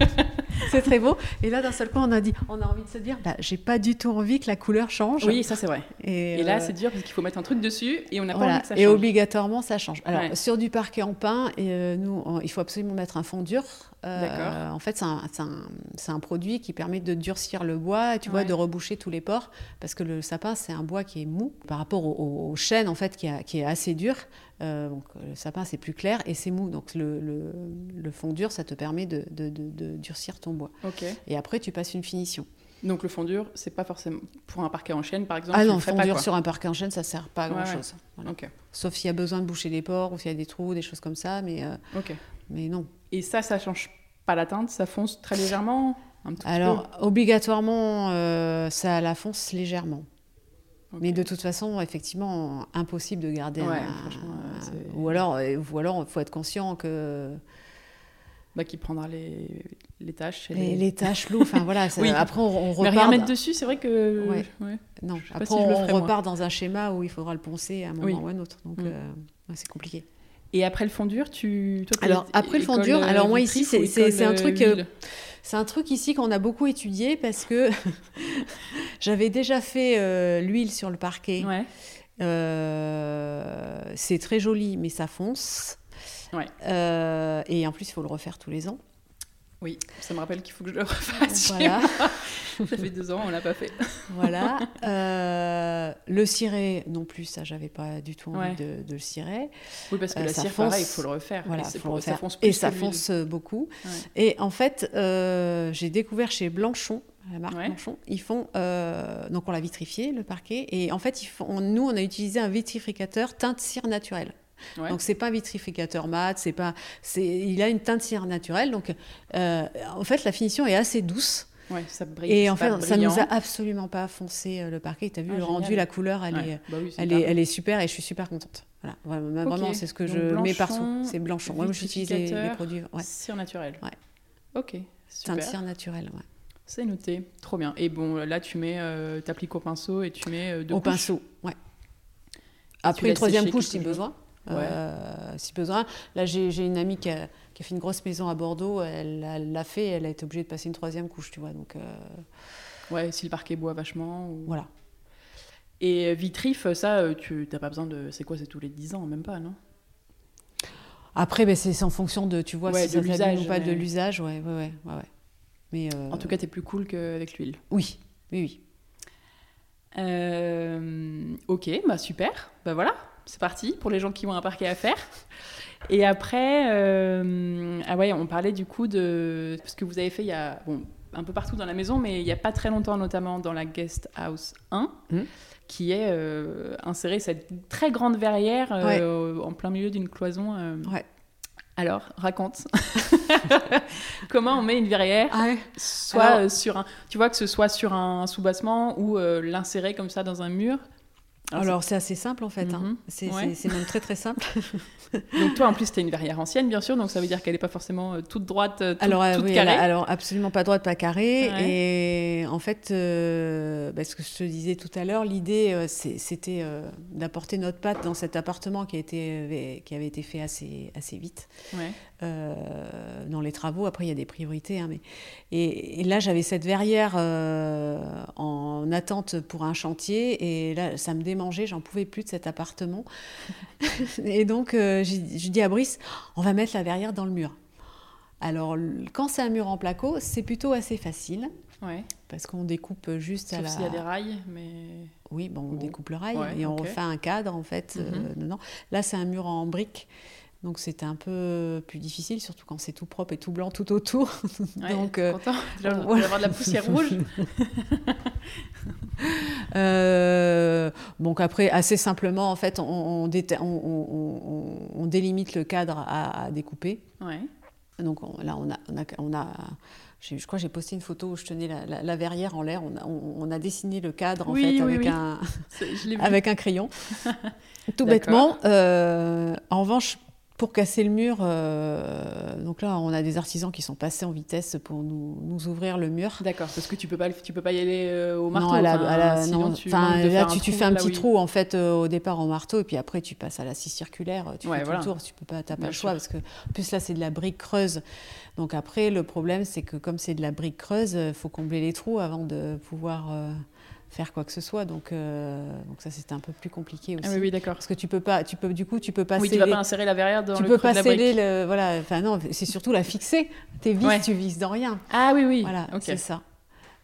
c'est très beau. Et là, d'un seul coup, on a dit, on a envie de se dire, bah, j'ai pas du tout envie que la couleur change. Oui, ça c'est vrai. Et, Et là, euh, c'est dur parce qu'il faut mettre un truc dessus et on n'a pas envie que ça Et change. obligatoirement, ça change. Alors, Ouais. sur du parquet en pin, et, euh, nous, on- il faut absolument mettre un fond dur. Euh. En fait, c'est un, produit qui permet de durcir le bois, tu vois, de reboucher tous les pores, parce que le sapin, c'est un bois qui est mou par rapport au, au- chêne, en fait, qui, a- qui est assez dur. Euh, donc, le sapin, c'est plus clair et c'est mou. Donc, le, le- le fond dur, ça te permet de, de- de- de durcir ton bois. Et après, tu passes une finition. Donc le fond dur, c'est pas forcément pour un parquet en chaîne, par exemple. Ah non, fond dur sur un parquet en chêne, ça sert pas à Ouais, ouais. grand-chose. Voilà. Ok. Sauf s'il y a besoin de boucher les pores ou s'il y a des trous, des choses comme ça, mais, euh. Mais non. Et ça, ça change pas la teinte, ça fonce très légèrement. Un tout petit Alors, obligatoirement, euh, ça la fonce légèrement. Mais de toute façon, effectivement, impossible de garder Ouais, un... euh, Ou alors, euh, ou alors, il faut être conscient que Bah, qui prendra les, les tâches. et les, les taches loups, enfin voilà, Oui. après on, on Mais repart... rien dans- mettre dessus, c'est vrai que. Ouais. ouais. Non, après si on repart dans un schéma où il faudra le poncer à un moment Oui. ou à un autre. Donc, Mm. euh, c'est compliqué. Et après le fond dur, tu. Toi, Alors, après le fond dur, euh, alors moi, ici, c'est- un euh, truc, euh, huile C'est un truc ici qu'on a beaucoup étudié parce que j'avais déjà fait euh, l'huile sur le parquet. Ouais. Euh, c'est très joli, mais ça fonce. Ouais. Euh, et en plus, il faut le refaire tous les ans. Oui, ça me rappelle qu'il faut que je le refasse. Voilà. ça fait deux ans, on l'a pas fait. voilà. Euh, le ciré, non plus, ça, j'avais pas du tout envie Ouais. de, de le ciré. Oui, parce que Euh, la cire, fonce. pareil, il faut le refaire. Voilà, Et faut ça fonce plus Et ça fonce beaucoup. Ouais. Et en fait, euh, j'ai découvert chez Blanchon, la marque Ouais. Blanchon, ils font. donc, on l'a vitrifié, le parquet. Et en fait, ils font, nous, on a utilisé un vitrificateur teinte cire naturelle. Ouais. Donc c'est pas un vitrificateur mat, c'est pas, c'est, il a une teinte cire naturelle. Donc euh, en fait la finition est assez douce Ouais, ça brille. et en fait ça nous brillant. a absolument pas foncé euh, le parquet. Tu as vu Ah, le rendu, la couleur, elle Ouais. est, Bah oui, elle est, elle est super et je suis super contente. Voilà, vraiment, c'est ce que Donc, je mets partout. C'est Blanchon. Moi j'utilise les, produits. Ouais. Cire naturelle. Ouais. Ok, Teinte super. cire naturelle. ouais. C'est noté. Trop bien. Et bon, là, tu mets, euh, t'appliques au pinceau et tu mets euh, deux Au couches. pinceau. Ouais. Après une troisième couche si besoin. Euh, si besoin. Là, j'ai une amie qui a, qui a fait une grosse maison à Bordeaux. Elle l'a- fait. Elle a été obligée de passer une troisième couche, tu vois. Donc euh, Ouais, si le parquet boit vachement. ou- voilà. Et euh, vitrif, ça, tu t'as pas besoin de. C'est quoi C'est tous les 10 ans, même pas, non? Après, ben, c'est en fonction de, tu vois, Ouais, si de l'usage, ou pas de l'usage. Ouais, ouais, ouais, ouais, ouais. Mais euh, En tout cas, t'es plus cool qu'avec l'huile. oui, oui, oui. Euh, ok, bah super. Bah voilà, c'est parti pour les gens qui ont un parquet à faire. Et après, euh, ah ouais, on parlait du coup de ce que vous avez fait il y a bon, un peu partout dans la maison, mais il n'y a pas très longtemps, notamment dans la guest house 1, Mhm. qui est euh, insérée cette très grande verrière euh, en plein milieu d'une cloison. euh. Ouais. Alors, raconte. Comment on met une verrière Ah ouais. soit Alors- sur un, tu vois que ce soit sur un soubassement ou l'insérer comme ça dans un mur. Alors, Alors, c'est assez simple en fait. hein. Mhm. C'est Ouais. même très très simple. donc toi en plus tu une verrière ancienne bien sûr, donc ça veut dire qu'elle n'est pas forcément euh, toute droite, euh, toute, alors, euh, toute oui, carrée. alors absolument pas droite, pas carré. Ouais. Et en fait, euh, bah, ce que je te disais tout à l'heure, l'idée euh, c'était euh, d'apporter notre patte dans cet appartement qui, a été, qui avait été fait assez, assez vite. Ouais. Euh, dans les travaux. Après, il y a des priorités. hein, mais... et, et là, j'avais cette verrière euh, en attente pour un chantier. Et là, ça me démangeait. J'en pouvais plus de cet appartement. et donc, euh, j'ai dit à Brice, on va mettre la verrière dans le mur. Alors, quand c'est un mur en placo, c'est plutôt assez facile. Ouais. Parce qu'on découpe juste à Sauf la... s'il y a des rails, mais Oui, bon, on Bon. découpe le rail Ouais, et on refait un cadre, en fait, Mhm. dedans. Là, c'est un mur en briques. Donc c'était un peu plus difficile, surtout quand c'est tout propre et tout blanc tout autour. Ouais, Donc, euh, content Déjà, on va voilà. avoir de la poussière rouge. Euh, donc après, assez simplement, en fait, on, on, déta- on- on- on- on délimite le cadre à, à découper. Ouais. Donc on- là, on a, on a, on a- j'ai- je crois que j'ai posté une photo où je tenais la, la- la verrière en l'air. On a, dessiné le cadre en Oui, fait oui, avec oui. un avec crayon. Tout bêtement. Euh, en revanche, pour casser le mur, euh, donc là, on a des artisans qui sont passés en vitesse pour nous, nous ouvrir le mur. D'accord, parce que tu peux pas, tu peux pas y aller euh, au marteau. Non, à la, enfin, à la- sinon non, tu, là, tu, tu fais un petit trou en fait euh, au départ au marteau, et puis après tu passes à la scie circulaire. Tu Ouais, fais voilà. tout le tour. Tu peux pas, t'as pas Bien le choix sûr. parce que en plus là c'est de la brique creuse. Donc après le problème c'est que comme c'est de la brique creuse, il faut combler les trous avant de pouvoir faire quoi que ce soit. Donc, euh, donc ça c'était un peu plus compliqué aussi. Ah oui, oui, d'accord. Parce que tu peux pas, tu peux du coup tu peux pas Oui, tu vas pas insérer la verrière dans tu le peux pas de la sceller le voilà. Enfin non, c'est surtout la fixer. Tes vis, Ouais. tu vises dans rien. Ah oui, oui. Voilà, c'est ça.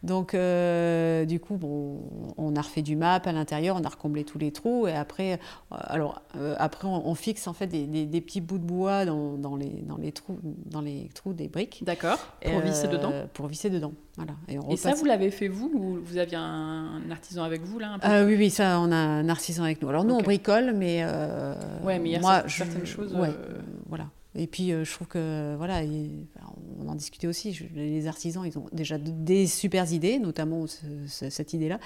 Donc, euh, du coup, bon, on a refait du map à l'intérieur, on a recomblé tous les trous, et après, euh, alors, euh, après on, on fixe en fait des, des- des petits bouts de bois dans, dans les, dans, les trous, dans les trous des briques. D'accord. Pour visser dedans. Pour visser dedans, voilà. Et, on Et ça, vous l'avez fait vous ou vous aviez un artisan avec vous là un peu? Ah oui, oui, ça, on a un artisan avec nous. Alors nous, on bricole, mais Ouais, mais il y a moi, cer- je- certaines choses, ouais, voilà. Et puis, euh, je trouve que, voilà, il- on en discutait aussi, les artisans, ils ont déjà de- des super idées, notamment ce- ce- cette idée-là.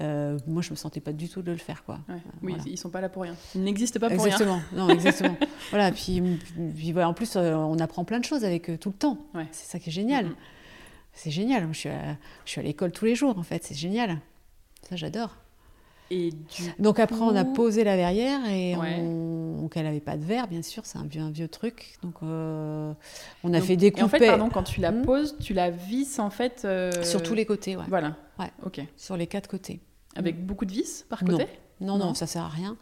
Euh, moi, je me sentais pas du tout de le faire, quoi. Ouais. Euh, Oui, ils sont pas là pour rien. Ils n'existent pas pour rien. Exactement, non, exactement. voilà, puis, puis voilà, en plus, on apprend plein de choses avec eux tout le temps. Ouais. C'est ça qui est génial. C'est génial. Je suis à, je suis à l'école tous les jours, en fait. C'est génial. Ça, j'adore. Et du Donc après, on a posé la verrière et Ouais. on... donc elle n'avait pas de verre, bien sûr, c'est un vieux, un vieux truc. Donc euh, on a Donc- fait Et découper en fait, pardon, quand tu la Hmm. poses, tu la visses en fait. euh, sur tous les côtés, ouais. Voilà. Ouais. Ok. sur les quatre côtés. Avec beaucoup de vis par Non. côté? Non, non, Non. ça sert à rien.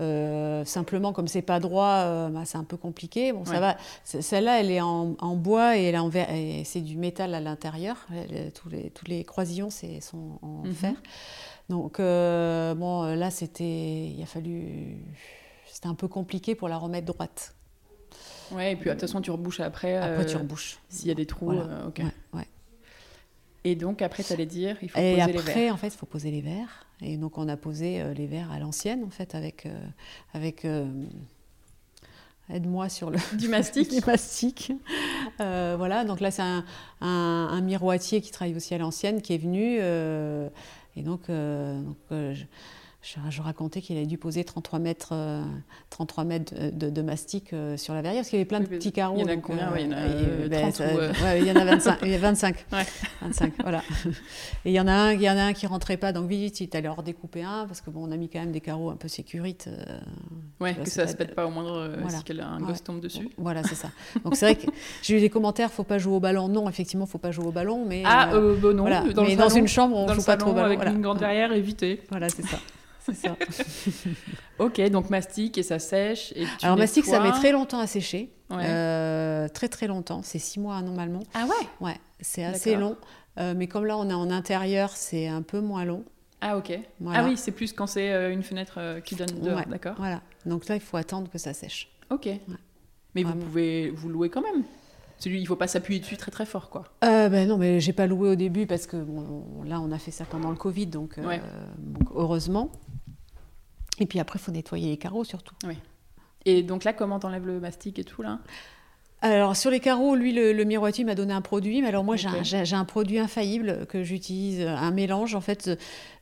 Euh, simplement, comme c'est pas droit, euh, bah, c'est un peu compliqué. Bon, ça va. Celle-là, elle est en, en bois et et c'est du métal à l'intérieur. Tous les, tous les croisillons c'est, sont en Mhm. fer. Donc euh, bon, euh, là, c'était, il a fallu, c'était un peu compliqué pour la remettre droite. Ouais, et puis de toute façon, tu rebouches après. Après, euh, tu rebouches. S'il y a des trous. Voilà. euh, ok. Ouais, ouais. Et donc après, tu allais dire, il faut Et poser les verres. après, en fait, il faut poser les verres. Et donc, on a posé euh, les verres à l'ancienne, en fait, avec. euh, avec euh, Aide-moi sur le. Du mastic. du mastic. Euh, voilà, donc là, c'est un, un- un miroitier qui travaille aussi à l'ancienne qui est venu. euh, et donc, euh, euh, je, je- je racontais qu'il avait dû poser 33 mètres, euh, 33 mètres de, de- mastic euh, sur la verrière, parce qu'il y avait plein de Oui, petits carreaux. il y en a donc, combien Ouais, il y en a, et, euh, ben, 30 ça- ou, euh, ouais, il y en a 25. il y a 25. Ouais. 25, voilà. Et il y en a un, il y en a un qui rentrait pas, donc vite, il allait en redécouper un, parce que bon, on a mis quand même des carreaux un peu sécurite. euh, Ouais, vois, que ça pas se pète pas au moindre euh, Voilà. si un gosse tombe dessus. Voilà, c'est ça. Donc c'est vrai que j'ai eu des commentaires, faut pas jouer au ballon. Non, effectivement, faut pas jouer au ballon, mais Ah, euh, euh, bah non. voilà. Dans mais dans salon, une chambre, on le joue pas trop au ballon. avec une grande verrière, éviter. Voilà, c'est ça. C'est ça. Ok, donc mastic et ça sèche. Et tu Alors mastic, ça met très longtemps à sécher. Ouais. Euh, très très longtemps. C'est six mois normalement. Ah ouais? Ouais, c'est assez long. Euh, mais comme là, on est en intérieur, c'est un peu moins long. Ah ok. Voilà. Ah oui, c'est plus quand c'est euh, une fenêtre qui donne dehors, Ouais. d'accord. Voilà. Donc là, il faut attendre que ça sèche. Ok. Mais vous pouvez vous louer quand même. Celui, il faut pas s'appuyer dessus très très fort, quoi. Euh, ben non, mais j'ai pas loué au début parce que bon, là, on a fait ça pendant le Covid, euh, donc heureusement. Et puis après, il faut nettoyer les carreaux surtout. Et donc là, comment t'enlèves le mastic et tout là? Alors sur les carreaux, lui, le, le miroitier m'a donné un produit, mais alors moi, j'ai un- produit infaillible que j'utilise, un mélange. En fait,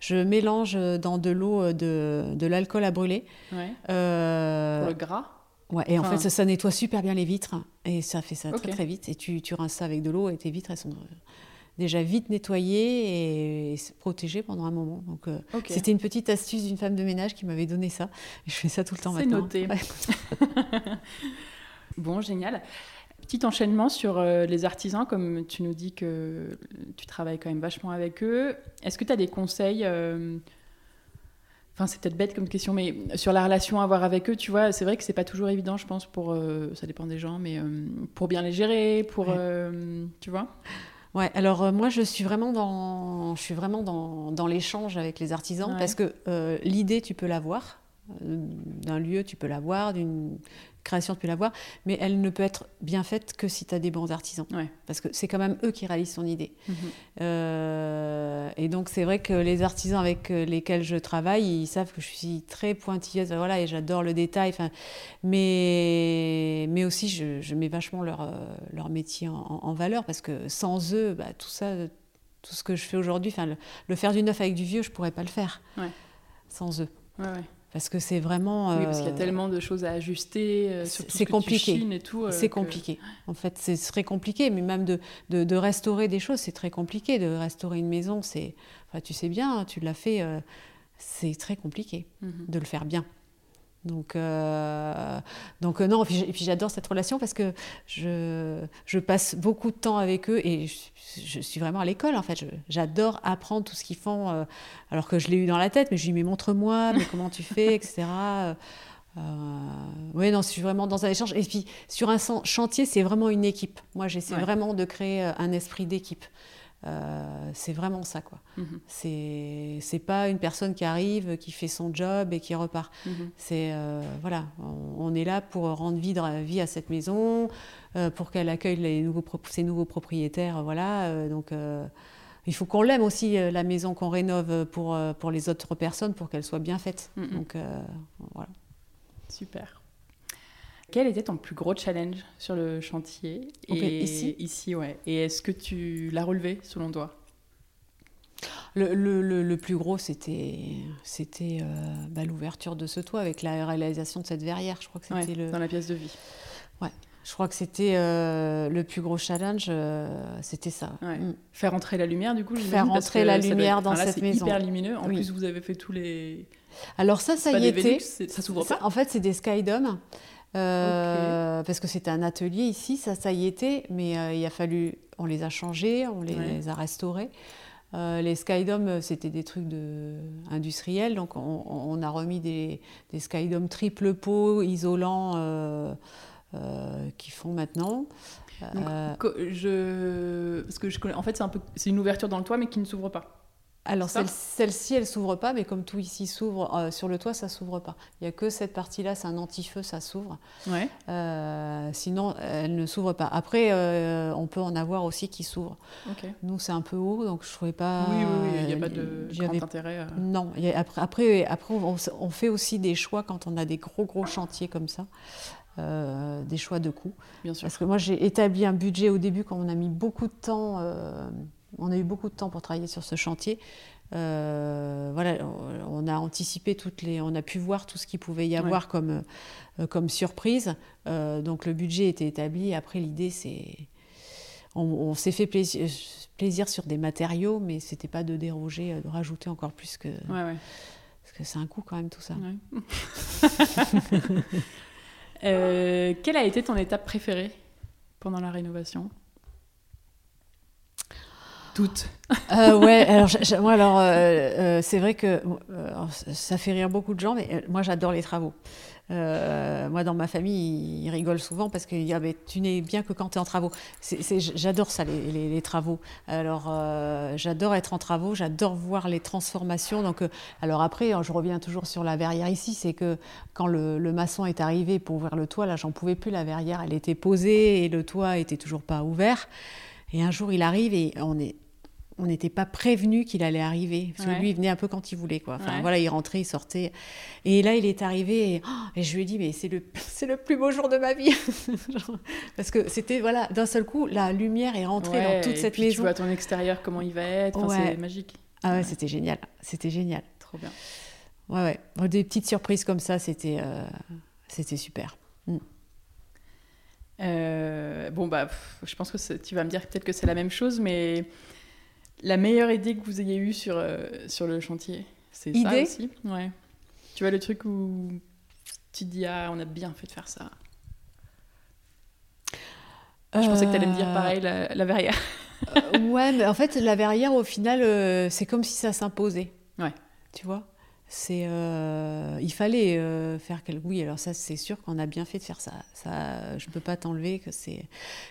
je mélange dans de l'eau de, de l'alcool à brûler. Ouais. Euh, Pour le gras? ouais, et en fait, ça, ça nettoie super bien les vitres et ça fait ça très très vite. Et tu, tu rinces ça avec de l'eau et tes vitres, elles sont déjà vite nettoyées et, et protégées pendant un moment. Donc euh, c'était une petite astuce d'une femme de ménage qui m'avait donné ça. Et je fais ça tout le temps C'est maintenant. noté. Ouais. Bon, génial. Petit enchaînement sur euh, les artisans, comme tu nous dis que tu travailles quand même vachement avec eux. Est-ce que tu as des conseils euh, Enfin, c'est peut-être bête comme question, mais sur la relation à avoir avec eux, tu vois, c'est vrai que c'est pas toujours évident, je pense, pour. euh, ça dépend des gens, mais euh, pour bien les gérer, pour. Ouais. euh, tu vois? Ouais, alors euh, moi je suis vraiment dans, je suis vraiment dans, dans l'échange avec les artisans Ouais. parce que euh, l'idée tu peux l'avoir, euh, d'un lieu tu peux l'avoir, d'une création tu peux l'avoir, mais elle ne peut être bien faite que si tu as des bons artisans. Ouais. Parce que c'est quand même eux qui réalisent son idée. Mhm. Euh, et donc c'est vrai que les artisans avec euh, lesquels je travaille, ils savent que je suis très pointilleuse, voilà, et j'adore le détail. Mais, mais aussi je, je mets vachement leur, euh, leur métier en, valeur parce que sans eux, bah, tout ça, tout ce que je fais aujourd'hui, le, le faire du neuf avec du vieux, je pourrais pas le faire Ouais. sans eux. Ouais. Parce que c'est vraiment. Oui, parce qu'il y a tellement de choses à ajuster. c'est compliqué. et tout. c'est compliqué. En fait, c'est très compliqué, mais même de, de, restaurer des choses, c'est très compliqué. De restaurer une maison, c'est. Enfin, tu sais bien, tu l'as fait. c'est très compliqué mhm. de le faire bien. Donc, euh, donc euh, non, et puis, j'adore cette relation parce que je, je, passe beaucoup de temps avec eux et je, suis vraiment à l'école en fait. J'adore apprendre tout ce qu'ils font euh, alors que je l'ai eu dans la tête, mais je lui dis mais montre-moi, mais comment tu fais, etc. oui, non, je suis vraiment dans un échange. Et puis sur un chantier, c'est vraiment une équipe. Moi, j'essaie vraiment de créer un esprit d'équipe. Euh, c'est vraiment ça, quoi. Mhm. C'est pas une personne qui arrive, qui fait son job et qui repart. Mhm. C'est euh, voilà, on, est là pour rendre vie, vie à cette maison, euh, pour qu'elle accueille les nouveaux, ses nouveaux propriétaires, voilà. donc il faut qu'on l'aime aussi la maison qu'on rénove pour pour les autres personnes, pour qu'elle soit bien faite. Mhm. Donc voilà. Super. Quel était ton plus gros challenge sur le chantier et Ici Ici, ouais. Et est-ce que tu l'as relevé selon toi? Le, le, le, plus gros, c'était c'était euh, bah, l'ouverture de ce toit avec la réalisation de cette verrière. Je crois que c'était le... dans la pièce de vie. Ouais. Je crois que c'était euh, le plus gros challenge, euh, c'était ça. Mm. Faire entrer la lumière, du coup, Faire entrer la lumière dans cette maison. C'est hyper lumineux. En plus, vous avez fait tous les. Alors ça, ça y était. ça s'ouvre pas. En fait, c'est des skydomes. Euh, parce que c'était un atelier ici, ça, ça y était, mais euh, il a fallu, on les a changés, on les, a restaurés. Euh, les Skydome, c'était des trucs de, industriels, donc on, a remis des, des Skydome triple pot isolants qui font maintenant. je, parce que je connais, en fait, c'est un peu, c'est une ouverture dans le toit, mais qui ne s'ouvre pas. Alors celle-ci, elle s'ouvre pas, mais comme tout ici s'ouvre, euh, sur le toit, ça s'ouvre pas. Il n'y a que cette partie-là, c'est un anti-feu, ça s'ouvre. Ouais. Euh, sinon, elle ne s'ouvre pas. Après, euh, on peut en avoir aussi qui s'ouvrent. Nous, c'est un peu haut, donc je ne trouvais pas... Oui, oui, il n'y a pas de grand intérêt. Non. après, après, après on, fait aussi des choix quand on a des gros, gros chantiers comme ça. des choix de coûts. Bien sûr. Parce que moi, j'ai établi un budget au début quand on a mis beaucoup de temps on a eu beaucoup de temps pour travailler sur ce chantier. Euh, voilà, on a anticipé toutes les, on a pu voir tout ce qu'il pouvait y avoir comme, euh, comme surprise. Euh, donc le budget était établi. Après, l'idée, c'est, on, s'est fait plaisir, plaisir, sur des matériaux, mais c'était pas de déroger, de rajouter encore plus que, parce que c'est un coût quand même tout ça. quelle a été ton étape préférée pendant la rénovation? Toutes. Euh, ouais, alors, moi, alors, euh, euh, c'est vrai que ça fait rire beaucoup de gens, mais moi, j'adore les travaux. moi, dans ma famille, ils rigolent souvent parce que ah, tu n'es bien que quand tu es en travaux. j'adore ça, les, travaux. Alors, j'adore être en travaux, j'adore voir les transformations. Donc, alors après, je reviens toujours sur la verrière ici, c'est que quand le, le, maçon est arrivé pour ouvrir le toit, là, j'en pouvais plus. La verrière, elle était posée et le toit était toujours pas ouvert. Et un jour, il arrive et on est on n'était pas prévenu qu'il allait arriver. Parce que lui, il venait un peu quand il voulait. Quoi. Enfin, voilà, il rentrait, il sortait. Et là, il est arrivé et, oh, je lui ai dit, mais c'est le, c'est le plus beau jour de ma vie. parce que c'était, voilà, d'un seul coup, la lumière est rentrée dans toute cette maison. Tu vois ton extérieur, comment il va être. c'est magique. Ah ouais, c'était génial. C'était génial. Trop bien. Ouais, ouais. Des petites surprises comme ça, c'était, euh, c'était super. Mm. Euh, bon, bah, je pense que tu vas me dire peut-être que c'est la même chose, mais la meilleure idée que vous ayez eue sur, euh, sur le chantier, c'est ça aussi Ouais. Tu vois le truc où tu te dis Ah, on a bien fait de faire ça. Je pensais que tu allais me dire pareil, la, verrière. Euh, ouais, mais en fait, la verrière, au final, euh, c'est comme si ça s'imposait. Ouais. Tu vois? C'est euh, il fallait euh, faire quel oui alors ça c'est sûr qu'on a bien fait de faire ça ça je peux pas t'enlever que c'est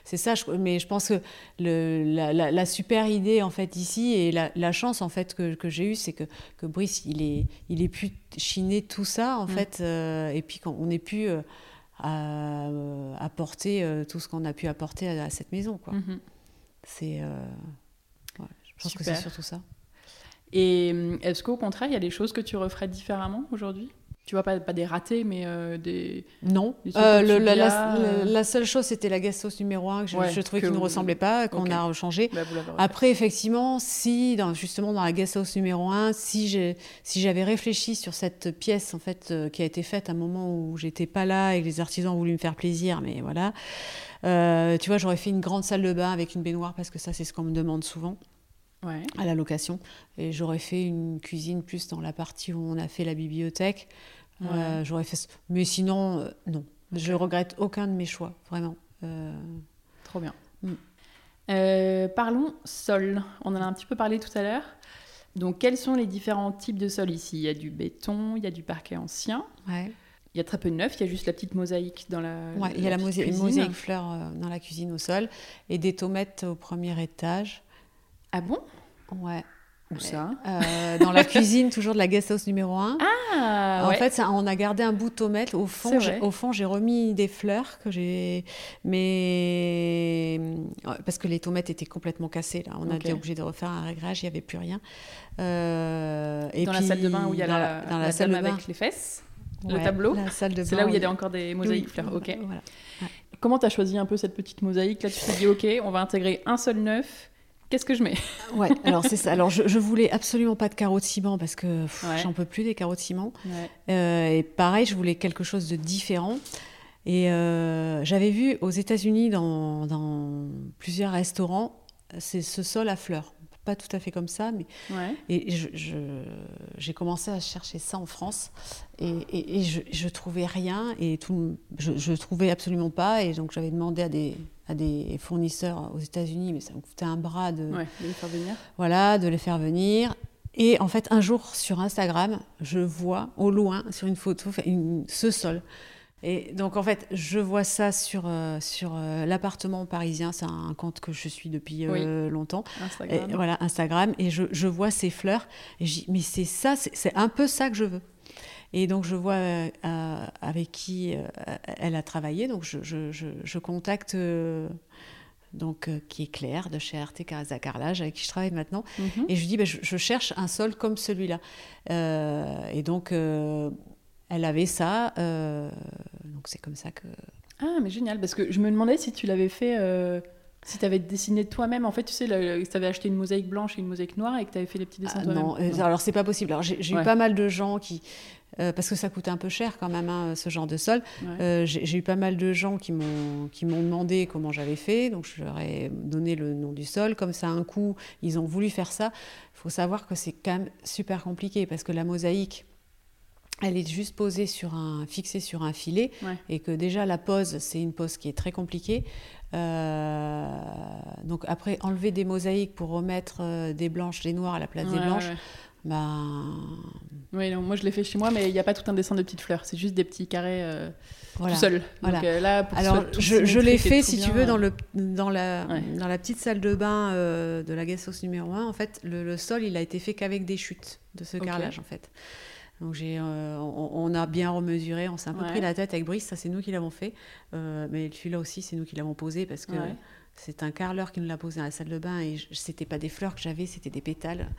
c'est ça mais je pense que le, la, super idée en fait ici et la, chance en fait que, que j'ai eue c'est que, que Brice il est il ait pu chiner tout ça en mm. fait euh, et puis qu'on ait pu apporter tout ce qu'on a pu apporter à, cette maison quoi mm-hmm. c'est je pense que c'est surtout ça et euh, est-ce qu'au contraire, il y a des choses que tu referais différemment aujourd'hui? Tu vois, pas, pas des ratés, mais euh, des. Non. Des Euh, le- la, dis, la- la seule chose, c'était la gas sauce numéro 1 que je, Ouais, je trouvais qu'il ne vous- ressemblait pas, qu'on a changé. bah. Après, effectivement, si, dans, justement, dans la gas sauce numéro 1, si j'ai- si j'avais réfléchi sur cette pièce, en fait, euh, qui a été faite à un moment où j'étais pas là et que les artisans ont voulu me faire plaisir, mais voilà, tu vois, j'aurais fait une grande salle de bain avec une baignoire, parce que ça, c'est ce qu'on me demande souvent Ouais. à la location. Et j'aurais fait une cuisine plus dans la partie où on a fait la bibliothèque. Ouais. Euh, j'aurais fait... Mais sinon, euh, non. Je regrette aucun de mes choix, vraiment. Euh, Trop bien. Mm. Parlons sol. On en a un petit peu parlé tout à l'heure. Donc, quels sont les différents types de sol ici? Il y a du béton, il y a du parquet ancien, ouais. il y a très peu de neuf, il y a juste la petite mosaïque dans la. Ouais, il y a la mosaïque, fleur dans la cuisine au sol et des tomates au premier étage. Ah bon? Ouais. Où ça? Euh, dans la cuisine, toujours de la guest house numéro 1. Ah en ouais. fait, ça, on a gardé un bout de tomate. Au fond, au fond, j'ai remis des fleurs que j'ai, mais parce que les tomates étaient complètement cassées. Là, on a été obligé de refaire un réglage. Il n'y avait plus rien. Euh, et dans la salle de bain où il y a dans la, dans la la salle de bain, avec les fesses. le Ouais, tableau. La salle de C'est là où il y a encore des mosaïques Oui, fleurs. Ok. Voilà. Comment tu as choisi un peu cette petite mosaïque? Là, tu t'es dit, ok, on va intégrer un seul neuf. Qu'est-ce que je mets Ouais, alors c'est ça. Alors je, je voulais absolument pas de carreaux de ciment parce que Ouais. j'en peux plus des carreaux de ciment. Ouais. Euh, et pareil, je voulais quelque chose de différent. Et euh, j'avais vu aux États-Unis dans, dans plusieurs restaurants, c'est ce sol à fleurs. Pas tout à fait comme ça, mais Ouais. et j'ai commencé à chercher ça en France et, et- et je, je trouvais rien et tout, je, je trouvais absolument pas et donc j'avais demandé à des, à des fournisseurs aux États-Unis, mais ça me coûtait un bras de, Ouais, de les faire venir. voilà, de les faire venir. Et en fait, un jour sur Instagram, je vois au loin, sur une photo, une- ce sol. Et donc, en fait, je vois ça sur, euh, sur euh, l'appartement parisien. C'est un compte que je suis depuis euh, longtemps. Et, Instagram. voilà, Instagram. Et je, je vois ces fleurs. Et je dis, mais c'est ça, c'est un peu ça que je veux. Et donc, je vois avec qui elle a travaillé. Donc, je, je, je, contacte. donc, euh, qui est Claire de chez RT Carreza Carrelage, avec qui je travaille maintenant. Mhm. Et je lui dis, bah, je, je cherche un sol comme celui-là. Euh, et donc, euh, elle avait ça. euh, donc, c'est comme ça que. Ah, mais génial, parce que je me demandais si tu l'avais fait, euh, si tu avais dessiné toi-même. En fait, tu sais, tu avais acheté une mosaïque blanche et une mosaïque noire et que tu avais fait les petits dessins Ah, toi-même. non, euh, alors c'est pas possible. Alors, j'ai Ouais. eu pas mal de gens qui. euh, parce que ça coûte un peu cher quand même, hein, ce genre de sol. Ouais. Euh, j'ai j'ai eu pas mal de gens qui m'ont qui m'ont demandé comment j'avais fait, donc je leur ai donné le nom du sol. Comme ça, un coup, ils ont voulu faire ça. Il faut savoir que c'est quand même super compliqué parce que la mosaïque, elle est juste posée sur un, fixée sur un filet, Ouais. et que déjà la pose, c'est une pose qui est très compliquée. Euh, donc après, enlever des mosaïques pour remettre euh, des blanches, des noires à la place des blanches, ouais. ben Oui, non, moi je l'ai fait chez moi, mais il n'y a pas tout un dessin de petites fleurs, c'est juste des petits carrés euh, voilà. tout seul. Voilà. Donc euh, là, pour Alors, je, je l'ai fait, si tu veux, dans, le, dans, la, dans la petite salle de bain de la Gassos numéro 1. En fait, le, le sol, il a été fait qu'avec des chutes de ce carrelage, en fait. Donc, j'ai, euh, on, on a bien remesuré, on s'est un peu Ouais. pris la tête avec Brice, ça c'est nous qui l'avons fait. Euh, mais celui-là aussi, c'est nous qui l'avons posé parce que Ouais. c'est un carreleur qui nous l'a posé dans la salle de bain et c'était pas des fleurs que j'avais, c'était des pétales.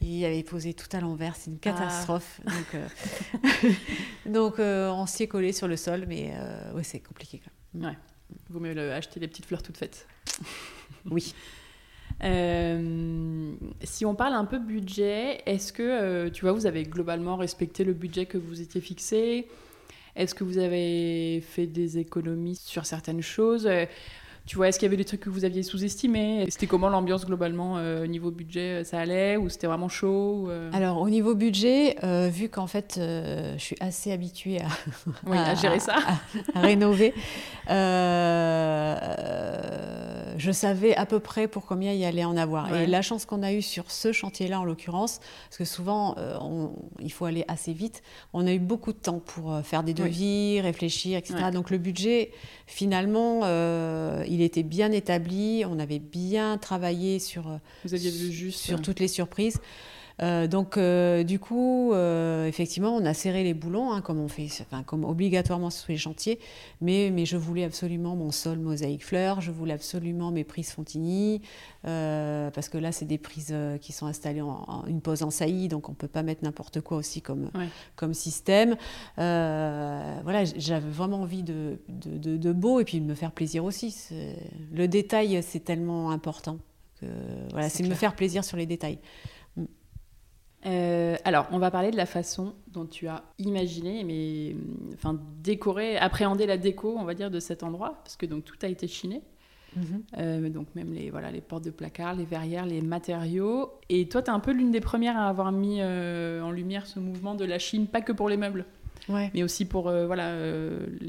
Il avait posé tout à l'envers, c'est une catastrophe. Ah. Donc, euh, donc on s'y est collé sur le sol, mais ouais, c'est compliqué quand même. Ouais. Vaut mieux acheter des petites fleurs toutes faites. Oui. Euh, si on parle un peu budget, est-ce que, euh, tu vois, vous avez globalement respecté le budget que vous étiez fixé? Est-ce que vous avez fait des économies sur certaines choses? Euh, Tu vois, est-ce qu'il y avait des trucs que vous aviez sous-estimés? C'était comment l'ambiance globalement euh, au niveau budget Ça allait ou c'était vraiment chaud ou, euh, Alors au niveau budget, euh, vu qu'en fait je suis assez habituée à, oui, à gérer ça. à rénover, je savais à peu près pour combien il y allait en avoir. Ouais. Et la chance qu'on a eue sur ce chantier-là en l'occurrence, parce que souvent euh, on- il faut aller assez vite, on a eu beaucoup de temps pour euh, faire des Oui. devis, réfléchir, etc. Ouais. Donc le budget, finalement, euh, il était bien établi, on avait bien travaillé sur... Vous aviez vu juste sur toutes les surprises. Euh, donc, euh, du coup, euh, effectivement, on a serré les boulons, hein, comme on fait, enfin, comme obligatoirement sur les chantiers. Mais, mais je voulais absolument mon sol mosaïque fleur, je voulais absolument mes prises Fontigny, parce que là, c'est des prises qui sont installées en, une pose en saillie, donc on peut pas mettre n'importe quoi aussi comme, comme système. voilà, j'avais vraiment envie de, de, de, beau et puis de me faire plaisir aussi. Le détail, c'est tellement important. Que, voilà, c'est me faire plaisir sur les détails. Euh, alors, on va parler de la façon dont tu as imaginé, mais enfin décoré, appréhendé la déco, on va dire, de cet endroit, parce que donc tout a été chiné. Mhm. Euh, donc même les voilà les portes de placard, les verrières, les matériaux. Et toi, tu es un peu l'une des premières à avoir mis euh, en lumière ce mouvement de la Chine, pas que pour les meubles, mais aussi pour voilà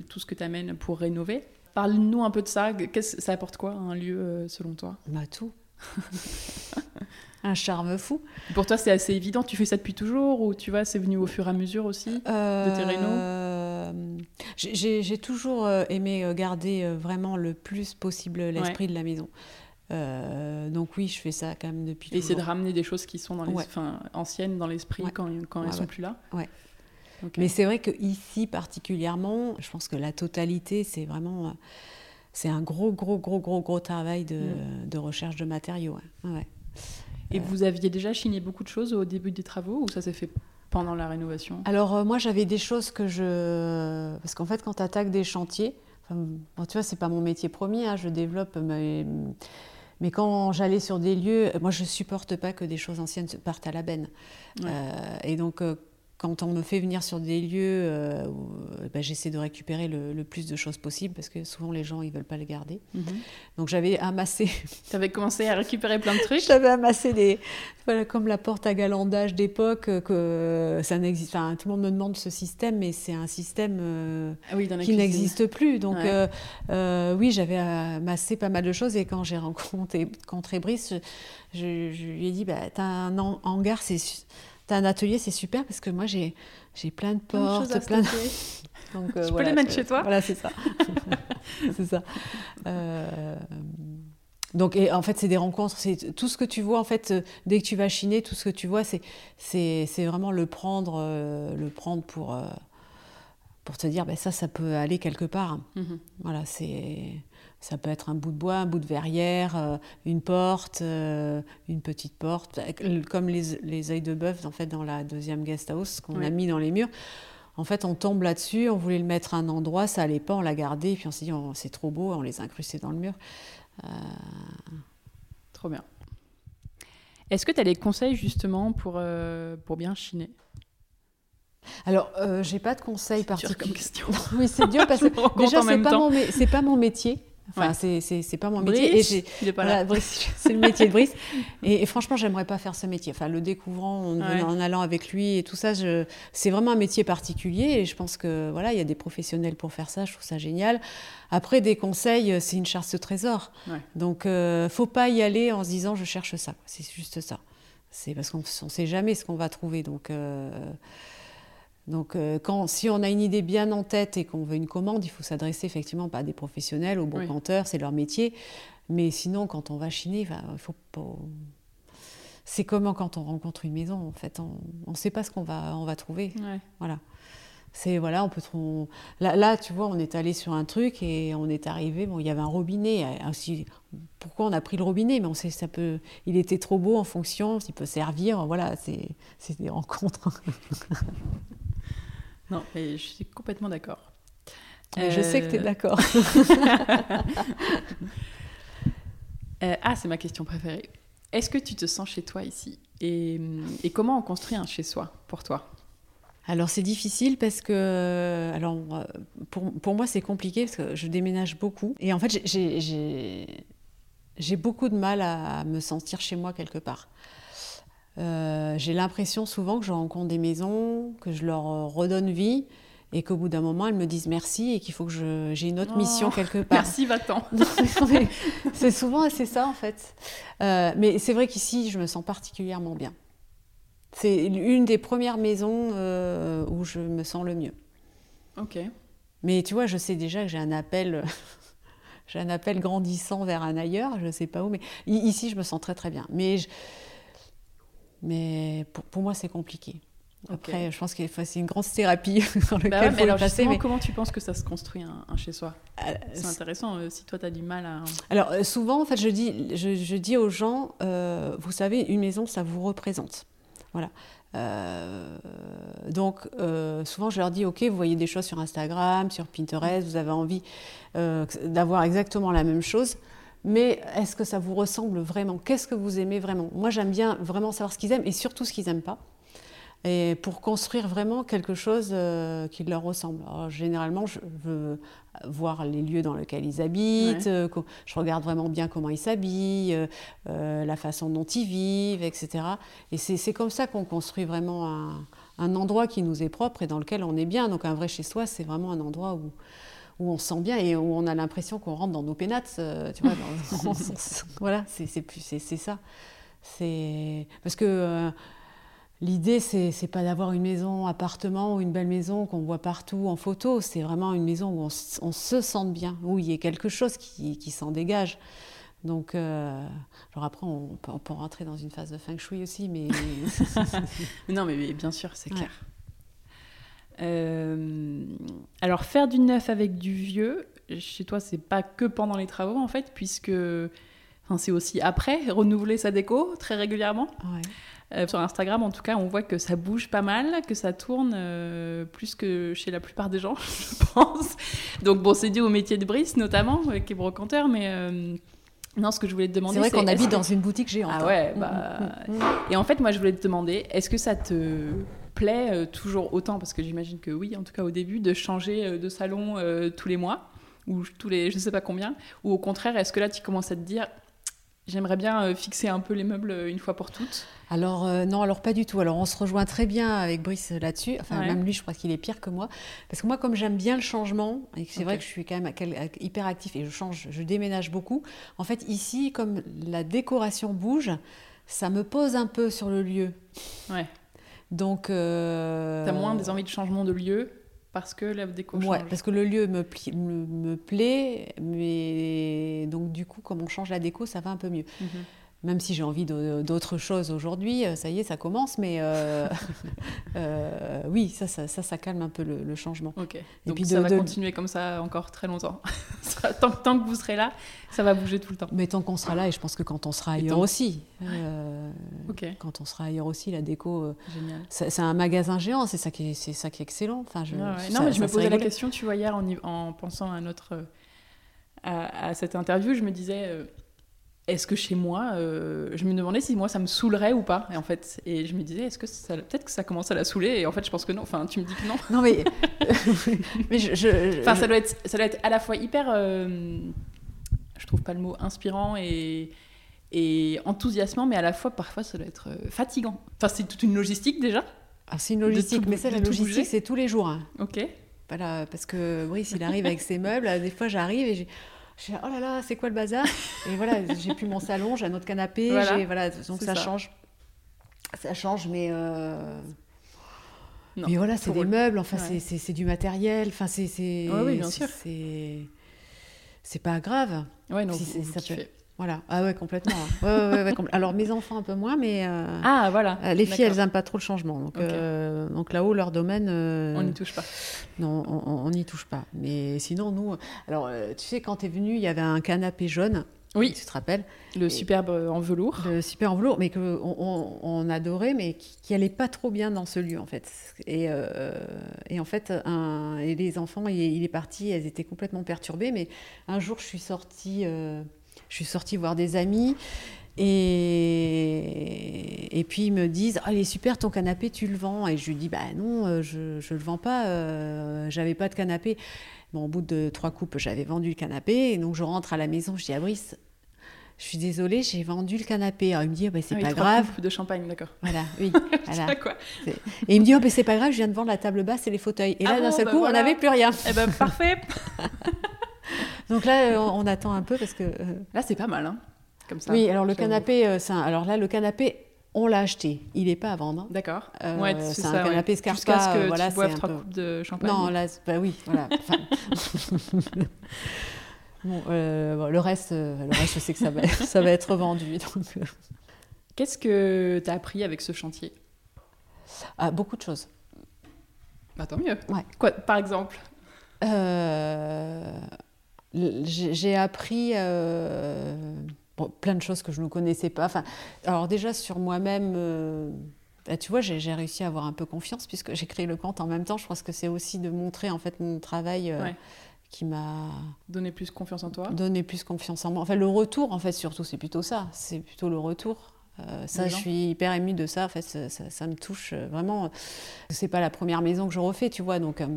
tout ce que tu amènes pour rénover. Parle-nous un peu de ça. Ça apporte quoi un lieu selon toi? Bah tout. un charme fou. Pour toi, c'est assez évident. Tu fais ça depuis toujours ou tu vois, c'est venu au fur et à mesure aussi de tes euh, J'ai toujours euh, aimé euh, garder vraiment le plus possible l'esprit de la maison. donc oui, je fais ça quand même depuis. Et c'est de ramener des choses qui sont dans les, anciennes dans l'esprit quand, quand elles sont plus là? Ouais. Mais c'est vrai que ici particulièrement, je pense que la totalité, c'est vraiment, c'est un gros, gros, gros, gros, gros travail de, mm. de recherche de matériaux. Ouais. Et vous aviez déjà chiné beaucoup de choses au début des travaux ou ça s'est fait pendant la rénovation? Alors euh, moi j'avais des choses que je... Parce qu'en fait quand tu attaques des chantiers, bon, tu vois c'est pas mon métier premier, hein, je développe... Mais... Mais quand j'allais sur des lieux, moi je supporte pas que des choses anciennes partent à la benne. Euh, et donc euh, quand on me fait venir sur des lieux, euh, euh, ben, j'essaie de récupérer le, plus de choses possible parce que souvent les gens ils veulent pas le garder. Mhm. Donc j'avais amassé. tu avais commencé à récupérer plein de trucs? j'avais amassé des, voilà, comme la porte à galandage d'époque euh, que ça n'existe. Enfin, tout le monde me demande ce système, mais c'est un système ah qui n'existe plus. Donc oui, j'avais amassé pas mal de choses et quand j'ai rencontré, rencontré Brice, je, lui ai dit, bah, as un hangar, c'est T'as un atelier, c'est super parce que moi j'ai j'ai plein de portes, plein de... Donc, euh, peux les mettre chez toi Voilà, c'est ça. c'est ça. Euh, donc, et en fait, c'est des rencontres. C'est tout ce que tu vois. En fait, euh, dès que tu vas chiner, tout ce que tu vois, c'est c'est vraiment le prendre, le prendre pour pour te dire, ben ça, ça peut aller quelque part. Mhm. Voilà, c'est ça peut être un bout de bois, un bout de verrière, euh, une porte, euh, une petite porte, comme les, les œils de bœuf en fait dans la deuxième guest house qu'on a mis dans les murs. En fait, on tombe là-dessus, on voulait le mettre à un endroit, ça allait pas, on l'a gardé, et puis on s'est dit oh, c'est trop beau, on les a incrustés dans le mur. Euh, trop bien. Est-ce que tu as des conseils justement pour, pour bien chiner? Alors, euh, j'ai pas de conseils particuliers. oui, c'est dur parce que déjà, c'est pas, mon, pas mon métier. Enfin, c'est pas mon métier. c'est le métier de Brice. Et, franchement, j'aimerais pas faire ce métier. Enfin, le découvrant en, allant avec lui et tout ça, c'est vraiment un métier particulier. Et je pense que voilà, il y a des professionnels pour faire ça. Je trouve ça génial. Après, des conseils, c'est une chasse au trésor. Donc, euh, faut pas y aller en se disant je cherche ça. C'est juste ça. C'est parce qu'on ne sait jamais ce qu'on va trouver. Donc. Euh, donc, euh, quand, si on a une idée bien en tête et qu'on veut une commande, il faut s'adresser effectivement pas à des professionnels, aux brocanteurs, c'est leur métier. Mais sinon, quand on va chiner, il faut pas. C'est comme quand on rencontre une maison, en fait, on ne sait pas ce qu'on va, on va trouver. Voilà. C'est voilà, on peut là, là, tu vois, on est allé sur un truc et on est arrivé. Bon, il y avait un robinet. Aussi, pourquoi on a pris le robinet? Mais on sait, ça peut. Il était trop beau en fonction, s'il peut servir. Voilà, c'est des rencontres. Non, je suis complètement d'accord. Je sais que tu es euh, d'accord. Euh, ah, c'est ma question préférée. Est-ce que tu te sens chez toi ici? Et, comment on construit un chez soi pour toi? Alors c'est difficile parce que alors pour, pour moi c'est compliqué parce que je déménage beaucoup et en fait j'ai beaucoup de mal à me sentir chez moi quelque part. Euh, j'ai l'impression souvent que je rencontre des maisons, que je leur euh, redonne vie et qu'au bout d'un moment, elles me disent merci et qu'il faut que j'ai une autre mission oh, quelque part. Merci, va-t'en. c'est souvent assez ça, en fait. Euh, mais c'est vrai qu'ici, je me sens particulièrement bien. C'est une des premières maisons où je me sens le mieux. Ok. Mais tu vois, je sais déjà que j'ai un appel... j'ai un appel grandissant vers un ailleurs, je ne sais pas où, mais ici, je me sens très très bien. Mais je Mais pour, pour moi, c'est compliqué. Après, je pense que c'est une grande thérapie dans bah laquelle il faut passer. Mais... Comment tu penses que ça se construit un, chez-soi euh, C'est intéressant euh, si toi, tu as du mal à... Alors, euh, souvent, en fait, je dis, je, je dis aux gens, vous savez, une maison, ça vous représente. Voilà. donc, souvent, je leur dis, OK, vous voyez des choses sur Instagram, sur Pinterest, vous avez envie d'avoir exactement la même chose mais est-ce que ça vous ressemble vraiment? Qu'est-ce que vous aimez vraiment? Moi, j'aime bien vraiment savoir ce qu'ils aiment et surtout ce qu'ils n'aiment pas et pour construire vraiment quelque chose euh, qui leur ressemble. généralement, je veux voir les lieux dans lesquels ils habitent, euh, je regarde vraiment bien comment ils s'habillent, euh, la façon dont ils vivent, etc. Et c'est comme ça qu'on construit vraiment un, endroit qui nous est propre et dans lequel on est bien. Donc un vrai chez soi, c'est vraiment un endroit où, où on se sent bien et où on a l'impression qu'on rentre dans nos pénates. tu vois, voilà, c'est ça. C'est parce que L'idée, c'est n'est pas d'avoir une maison, appartement ou une belle maison qu'on voit partout en photo. C'est vraiment une maison où on, se sente bien, où il y a quelque chose qui, s'en dégage. Donc, euh, alors après, on peut, rentrer dans une phase de feng shui aussi, mais. non, mais bien sûr, c'est clair. Euh, alors, faire du neuf avec du vieux, chez toi, c'est pas que pendant les travaux, en fait, puisque enfin, c'est aussi après, renouveler sa déco très régulièrement. Ouais. Euh, sur Instagram, en tout cas, on voit que ça bouge pas mal, que ça tourne euh, plus que chez la plupart des gens, je pense. Donc, bon, c'est dû au métier de Brice, notamment, qui est brocanteur, mais. Non, ce que je voulais te demander, c'est vrai qu'on habite dans une boutique géante. Ah ouais, hein. bah... Mm, mm, mm. Et en fait, moi, je voulais te demander, est-ce que ça te plaît toujours autant, parce que j'imagine que oui, en tout cas au début, de changer de salon tous les mois ou tous les, je sais pas combien, ou au contraire, est-ce que là, tu commences à te dire, J'aimerais bien euh, fixer un peu les meubles euh, une fois pour toutes? Alors euh, non, alors pas du tout. Alors on se rejoint très bien avec Brice là-dessus. Enfin même lui, je crois qu'il est pire que moi, parce que moi comme j'aime bien le changement et c'est vrai que je suis quand même hyper actif et je change, je déménage beaucoup. En fait ici, comme la décoration bouge, ça me pose un peu sur le lieu. Ouais. Donc. Euh... T'as moins des envies de changement de lieu parce que la déco Ouais, parce que le lieu me, me, plaît, mais donc du coup, comme on change la déco, ça va un peu mieux. Mhm. Même si j'ai envie d'autres choses aujourd'hui, euh, ça y est, ça commence, mais euh, euh, oui, ça ça, ça, calme un peu le, changement. Ok. Et Donc puis ça va continuer comme ça encore très longtemps. tant, tant, que vous serez là, ça va bouger tout le temps. Mais tant qu'on sera là, et je pense que quand on sera ailleurs aussi, quand on sera ailleurs aussi, la déco, c'est un magasin géant, c'est ça qui est, c'est ça qui est excellent. Enfin, je, non, mais je me posais la question, tu vois, hier en, en pensant à notre à, à, cette interview, je me disais est-ce que chez moi, euh, je me demandais si moi ça me saoulerait ou pas, et en fait, et je me disais, est-ce que ça, peut-être que ça commence à la saouler, et en fait, je pense que non. Enfin, tu me dis que non. Non, mais, mais je, enfin, ça doit être, ça doit être à la fois hyper, euh, je trouve pas le mot inspirant et et enthousiasmant, mais à la fois parfois ça doit être euh, fatigant. Enfin, c'est toute une logistique déjà. Ah, c'est une logistique, mais ça, la logistique, c'est tous les jours. Hein. Ok. Voilà, parce que Brice, il arrive avec ses meubles. Des fois, j'arrive et j'ai je suis oh là là, c'est quoi le bazar? Et voilà, j'ai plus mon salon, j'ai un autre canapé, voilà, voilà donc ça, change. Ça change, mais. Euh... mais voilà, c'est des meubles, enfin, c'est du matériel, enfin, c'est. oui, bien sûr. C'est pas grave. Ouais, donc, si ça peut... Voilà, ah ouais, complètement. Hein. Alors mes enfants un peu moins, mais euh, ah voilà. Euh, les filles, elles n'aiment pas trop le changement. Donc, euh, donc là-haut, leur domaine. on n'y touche pas. Non, on n'y touche pas. Mais sinon, nous, alors tu sais, quand tu es venu, il y avait un canapé jaune. Oui. Tu te rappelles? Le superbe en velours. Le super en velours, mais qu'on on, on, adorait, mais qui, qui allait pas trop bien dans ce lieu, en fait. Et, et en fait, un, et les enfants, il, il, est parti, elles étaient complètement perturbées, mais un jour, je suis sortie je suis sortie voir des amis. Et, et puis ils me disent Ah, il est super ton canapé, tu le vends Et je lui dis Bah non, euh, je ne le vends pas, euh, j'avais pas de canapé. Bon, au bout de trois coupes, j'avais vendu le canapé. Et donc je rentre à la maison, je dis à Brice Je suis désolée, j'ai vendu le canapé. Alors il me dit oh, bah, C'est ah pas grave. de champagne, d'accord. Voilà, oui. voilà. quoi et il me dit oh, bah, C'est pas grave, je viens de vendre la table basse et les fauteuils. Et là, ah d'un seul bah coup, on n'avait plus rien. Eh ben parfait Donc là, euh, on, attend un peu parce que. Euh, là, c'est pas mal, hein, comme ça. Oui, alors le canapé, euh, alors là, le canapé, on l'a aché. Il n'est pas à vendre. D'accord. ouais, c'est un canapé Scarpa. Jusqu'à ce que voilà, tu boives trois peu... coupes de champagne. Non, là, bah oui, voilà. bon, le reste, le reste, je sais que ça va, ça va être vendu. Donc, Qu'est-ce que tu as appris avec ce chantier? Ah, Beaucoup de choses. Bah, tant mieux. Ouais. Quoi, par exemple? Euh, J'ai appris euh, plein de choses que je ne connaissais pas. Enfin, alors déjà sur moi-même, euh, bah, tu vois, j'ai réussi à avoir un peu confiance puisque j'ai créé le compte en même temps. Je pense que c'est aussi de montrer en fait mon travail. qui m'a donné plus confiance en toi donné plus confiance en moi enfin le retour en fait surtout c'est plutôt ça c'est plutôt le retour euh, ça, je suis hyper émue de ça. En fait, ça, ça, me touche euh, vraiment. C'est pas la première maison que je refais, tu vois. Donc, euh,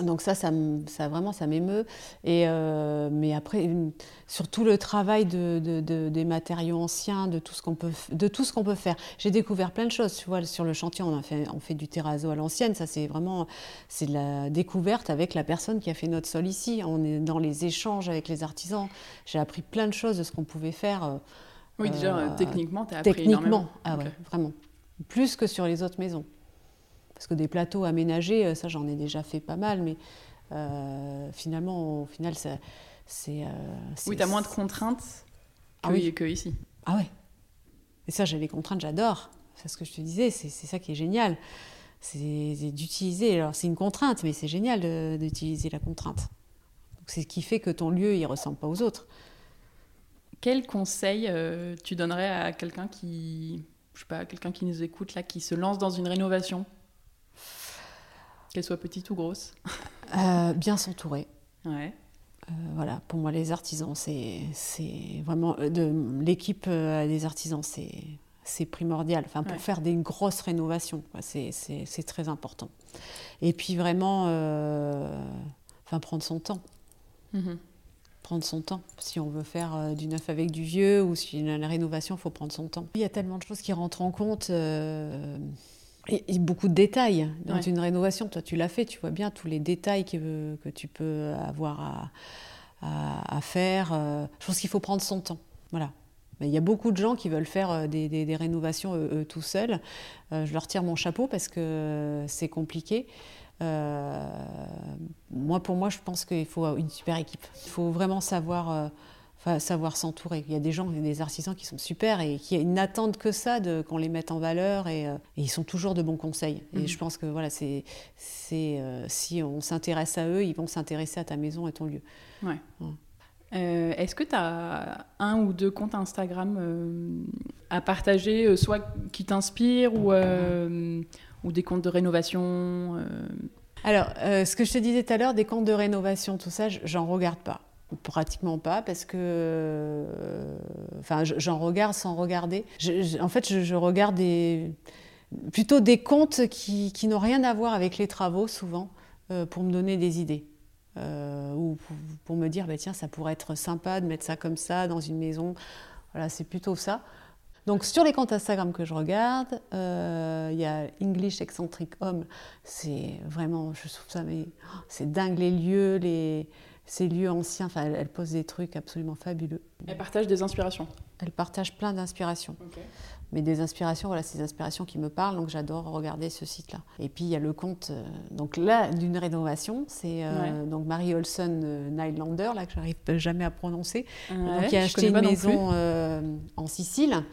donc ça, ça, ça, vraiment, ça m'émeut. Et mais après, surtout le travail de, de, des matériaux anciens, de tout ce qu'on peut, de tout ce qu'on peut faire. J'ai découvert plein de choses. Tu vois, sur le chantier, on a fait, on fait du terrazzo à l'ancienne. Ça, c'est vraiment, c'est de la découverte avec la personne qui a fait notre sol ici. On est dans les échanges avec les artisans. J'ai appris plein de choses de ce qu'on pouvait faire. Oui, déjà, euh, techniquement, tu as appris Techniquement, ah ouais, vraiment. Plus que sur les autres maisons. Parce que des plateaux aménagés, euh, ça, j'en ai déjà fait pas mal, mais euh, finalement, au final, c'est. oui, tu as moins de contraintes ah que, oui. que ici. Ah ouais. Et ça, j'ai les contraintes, j'adore. C'est ce que je te disais, c'est ça qui est génial. C'est d'utiliser. Alors, c'est une contrainte, mais c'est génial d'utiliser la contrainte. C'est ce qui fait que ton lieu, il ressemble pas aux autres. Quel conseil euh, tu donnerais à quelqu'un qui, je sais pas, quelqu'un qui nous écoute là, qui se lance dans une rénovation, qu'elle soit petite ou grosse euh, Bien s'entourer. Ouais. Euh, voilà, pour moi, les artisans, c'est vraiment de l'équipe des artisans, c'est primordial. Enfin, pour faire des grosses rénovations, c'est très important. Et puis vraiment, enfin, prendre son temps. Mm prendre son temps. Si on veut faire euh, du neuf avec du vieux ou si la rénovation, il faut prendre son temps. Il y a tellement de choses qui rentrent en compte. Euh, et, beaucoup de détails dans une rénovation. Toi, tu l'as fait, tu vois bien tous les détails que, que tu peux avoir à, à, faire. Euh. je pense qu'il faut prendre son temps. Voilà. Il y a beaucoup de gens qui veulent faire des, des, des rénovations eux, tout seuls. je leur tire mon chapeau parce que c'est compliqué. Euh, moi, pour moi, je pense qu'il faut une super équipe. Il faut vraiment savoir euh, savoir s'entourer. Il y a des gens, des artisans qui sont super et qui n'attendent que ça, qu'on les mette en valeur et, euh, ils sont toujours de bons conseils. Et mhm. je pense que voilà, c'est, si on s'intéresse à eux, ils vont s'intéresser à ta maison et ton lieu. Ouais. est-ce que tu as un ou deux comptes Instagram à partager, soit qui t'inspirent ou, ou des comptes de rénovation euh? Alors, euh, ce que je te disais tout à l'heure, des comptes de rénovation, tout ça, j'en regarde pas. Pratiquement pas, parce que. Euh, enfin, j'en regarde sans regarder. en fait, je, regarde plutôt des comptes qui, qui n'ont rien à voir avec les travaux, souvent, pour me donner des idées. ou pour, me dire, bah, tiens, ça pourrait être sympa de mettre ça comme ça dans une maison. Voilà, c'est plutôt ça. Donc sur les comptes Instagram que je regarde, euh, il y a English Eccentric Home. C'est vraiment, je trouve ça, mais oh, c'est dingue les lieux, les, ces lieux anciens. Enfin, elle, pose des trucs absolument fabuleux. Elle partage des inspirations. Elle partage plein d'inspirations. Mais des inspirations, voilà, ces inspirations qui me parlent, donc j'adore regarder ce site-là. Et puis il y a le compte, euh, donc là, d'une rénovation, c'est euh, donc Marie Olson Nylander, là que j'arrive jamais à prononcer, qui a acheté une maison en Sicile.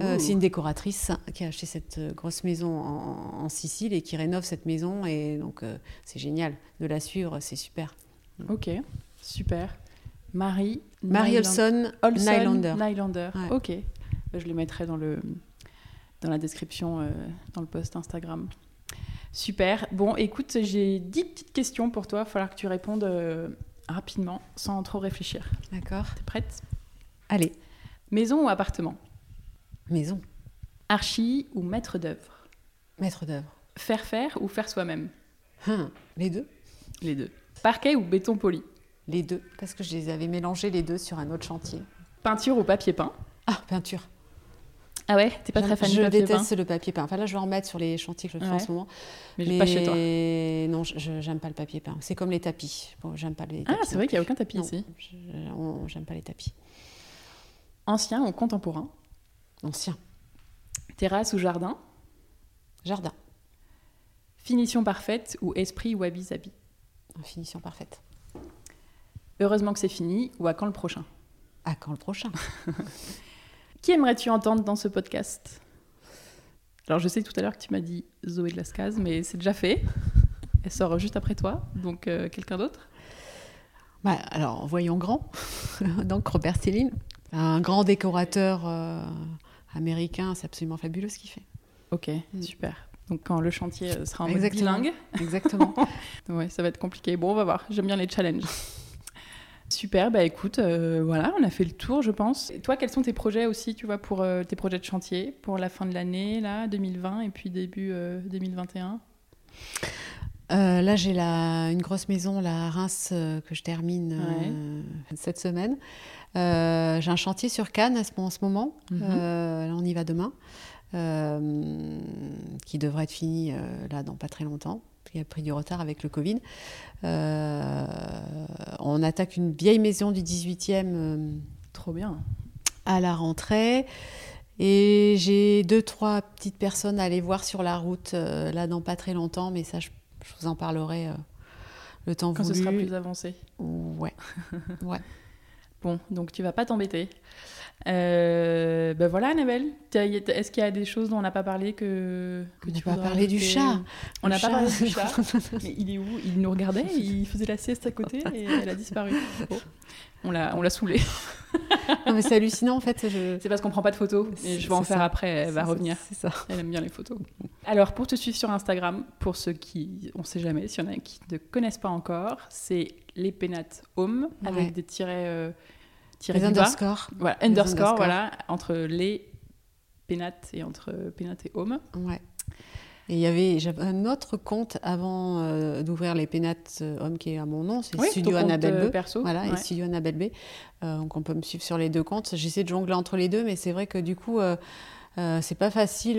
Euh, c'est une décoratrice qui a acheté cette euh, grosse maison en, Sicile et qui rénove cette maison. Et donc, euh, c'est génial de la suivre, c'est super. Ok, super. Marie. Marie Olson, Nylander. Nylander. Ok. Je les mettrai dans, le, dans la description, dans le post Instagram. Super. Bon, écoute, j'ai 10 petites questions pour toi. Il va falloir que tu répondes rapidement, sans trop réfléchir. D'accord. T'es prête? Allez. Maison ou appartement? Maison. Archi ou maître d'œuvre? Maître d'œuvre. Faire faire ou faire soi-même? Hum, Les deux. Les deux. Parquet ou béton poli Les deux, parce que je les avais mélangés les deux sur un autre chantier. Peinture ou papier peint Ah, peinture. Ah ouais, t'es pas très fan du papier peint Je déteste le papier peint. Enfin là, je vais en mettre sur les chantiers que je fais en ce moment. Mais, pas chez toi. Non, j'aime pas le papier peint. C'est comme les tapis. Bon, j'aime pas les ah, tapis. Ah, c'est vrai qu'il n'y a aucun tapis ici. J'aime pas les tapis. Ancien ou contemporain Ancien. Terrasse ou jardin Jardin. Finition parfaite ou esprit wabi-sabi Finition parfaite. Heureusement que c'est fini ou à quand le prochain? À quand le prochain? Qui aimerais-tu entendre dans ce podcast? Alors, je sais tout à l'heure que tu m'as dit Zoé de Lascaz, mais c'est déjà fait. Elle sort juste après toi, donc euh, quelqu'un d'autre? Bah, Alors, voyons grand. donc, Robert Céline, un grand décorateur euh, américain, c'est absolument fabuleux ce qu'il fait. Ok, mm. super. Donc quand le chantier euh, sera en mode bilingue. Exactement. ouais, ça va être compliqué. Bon, on va voir. J'aime bien les challenges. Super, bah écoute, euh, voilà, on a fait le tour, je pense. Et toi, quels sont tes projets aussi, tu vois, pour euh, tes projets de chantier pour la fin de l'année, là, 2020 et puis début 2021 là, j'ai une grosse maison, la Reims, que je termine cette semaine. j'ai un chantier sur Cannes en ce moment. Là, on y va demain. Euh, qui devrait être fini euh, là dans pas très longtemps qui a pris du retard avec le Covid. Euh, on attaque une vieille maison du 18e. Trop bien. À la rentrée. Et j'ai deux, trois petites personnes à aller voir sur la route là dans pas très longtemps, mais ça, je, vous en parlerai le temps Quand ce sera plus avancé. Ouais. ouais. Bon, donc tu vas pas t'embêter. Euh, ben voilà, Annabelle. Est-ce qu'il y a des choses dont on n'a pas parlé que, que on tu pas parlé du chat. On n'a pas parlé du chat. mais il est où? Il nous regardait, il faisait la sieste à côté et elle a disparu. On l'a, on l'a saoulé. non, mais c'est hallucinant en fait. C'est parce qu'on prend pas de photos et je vais en faire après. Elle va revenir. C'est ça. Elle aime bien les photos. Alors pour te suivre sur Instagram, pour ceux qui, on sait jamais, s'il y en a qui ne connaissent pas encore, c'est les pénates home avec des tirets. Euh, les underscore. Voilà, underscore, voilà, entre les pénates et entre pénates et home. Ouais. Et il y avait j'avais un autre compte avant euh, d'ouvrir les pénates euh, home qui est à mon nom, c'est Studio Annabelle euh, B. Perso. Voilà, et Studio Annabelle B. donc on peut me suivre sur les deux comptes. J'essaie de jongler entre les deux, mais c'est vrai que du coup, c'est pas facile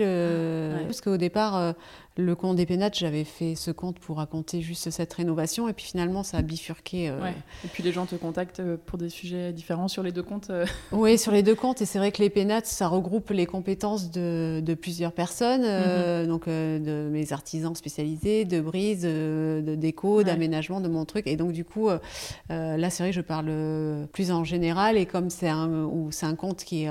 parce qu'au départ, le compte des pénates, j'avais fait ce compte pour raconter juste cette rénovation, et puis finalement, ça a bifurqué. Euh, et puis les gens te contactent euh, pour des sujets différents sur les deux comptes euh. Oui, sur les deux comptes, et c'est vrai que les pénates, ça regroupe les compétences de, de plusieurs personnes, mhm. donc de mes artisans spécialisés, de brise, de, déco, d'aménagement, de mon truc, et donc du coup, là, c'est vrai que je parle plus en général, et comme c'est un, un compte qui,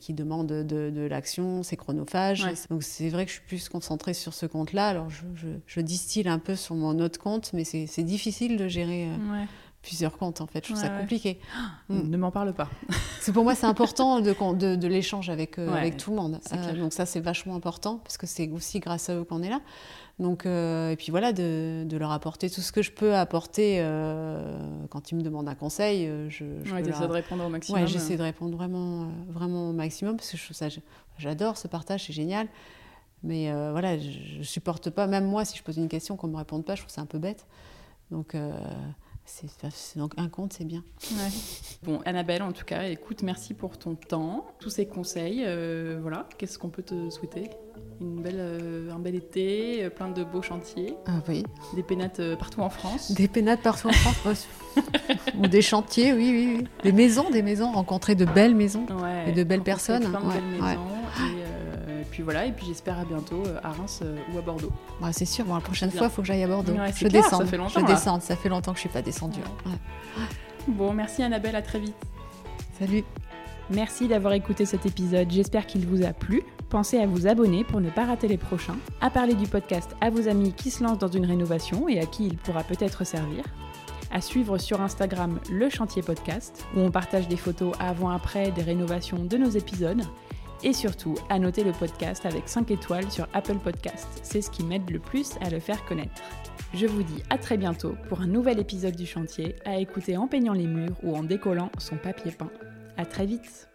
qui demande de, de l'action, c'est chronophage, donc c'est vrai que je suis plus concentrée sur ce compte-là. Alors, je, distille un peu sur mon autre compte, mais c'est difficile de gérer euh, plusieurs comptes, en fait. Je trouve ça compliqué. Mm. Ne m'en parle pas. pour moi, c'est important de, de, l'échange avec, euh, avec tout le monde. Euh, donc ça, c'est vachement important, parce que c'est aussi grâce à eux qu'on est là. Donc, et puis voilà, de, de, leur apporter tout ce que je peux apporter quand ils me demandent un conseil. Je, je de répondre au maximum. j'essaie de répondre vraiment, vraiment au maximum parce que je ça, j'adore ce partage, c'est génial. Mais euh, voilà, je, ne supporte pas, même moi, si je pose une question qu'on me réponde pas, je trouve ça un peu bête. Donc, euh, c'est donc un compte, c'est bien. Bon, Annabelle, en tout cas, écoute, merci pour ton temps, tous ces conseils. Euh, voilà, qu'est-ce qu'on peut te souhaiter? Une belle, Un bel été, plein de beaux chantiers. Ah oui. Des pénates partout en France. Des pénates partout en France. Ou des chantiers, oui, oui, oui. Des maisons, des maisons, rencontrer de belles maisons et de belles personnes. Plein de belles maisons. Et, puis voilà, et puis j'espère à bientôt euh, à Reims euh, ou à Bordeaux. Bah, c'est sûr, bon, la prochaine fois, il faut que j'aille à Bordeaux. je descends. Ça fait longtemps. Je descends, ça fait longtemps que je suis pas descendue. Bon, merci Annabelle, à très vite. Salut. Merci d'avoir écouté cet épisode, j'espère qu'il vous a plu. Pensez à vous abonner pour ne pas rater les prochains, à parler du podcast à vos amis qui se lancent dans une rénovation et à qui il pourra peut-être servir, à suivre sur Instagram le chantier podcast, où on partage des photos avant-après des rénovations de nos épisodes, et surtout à noter le podcast avec 5 étoiles sur Apple Podcast. C'est ce qui m'aide le plus à le faire connaître. Je vous dis à très bientôt pour un nouvel épisode du chantier à écouter en peignant les murs ou en décollant son papier peint. À très vite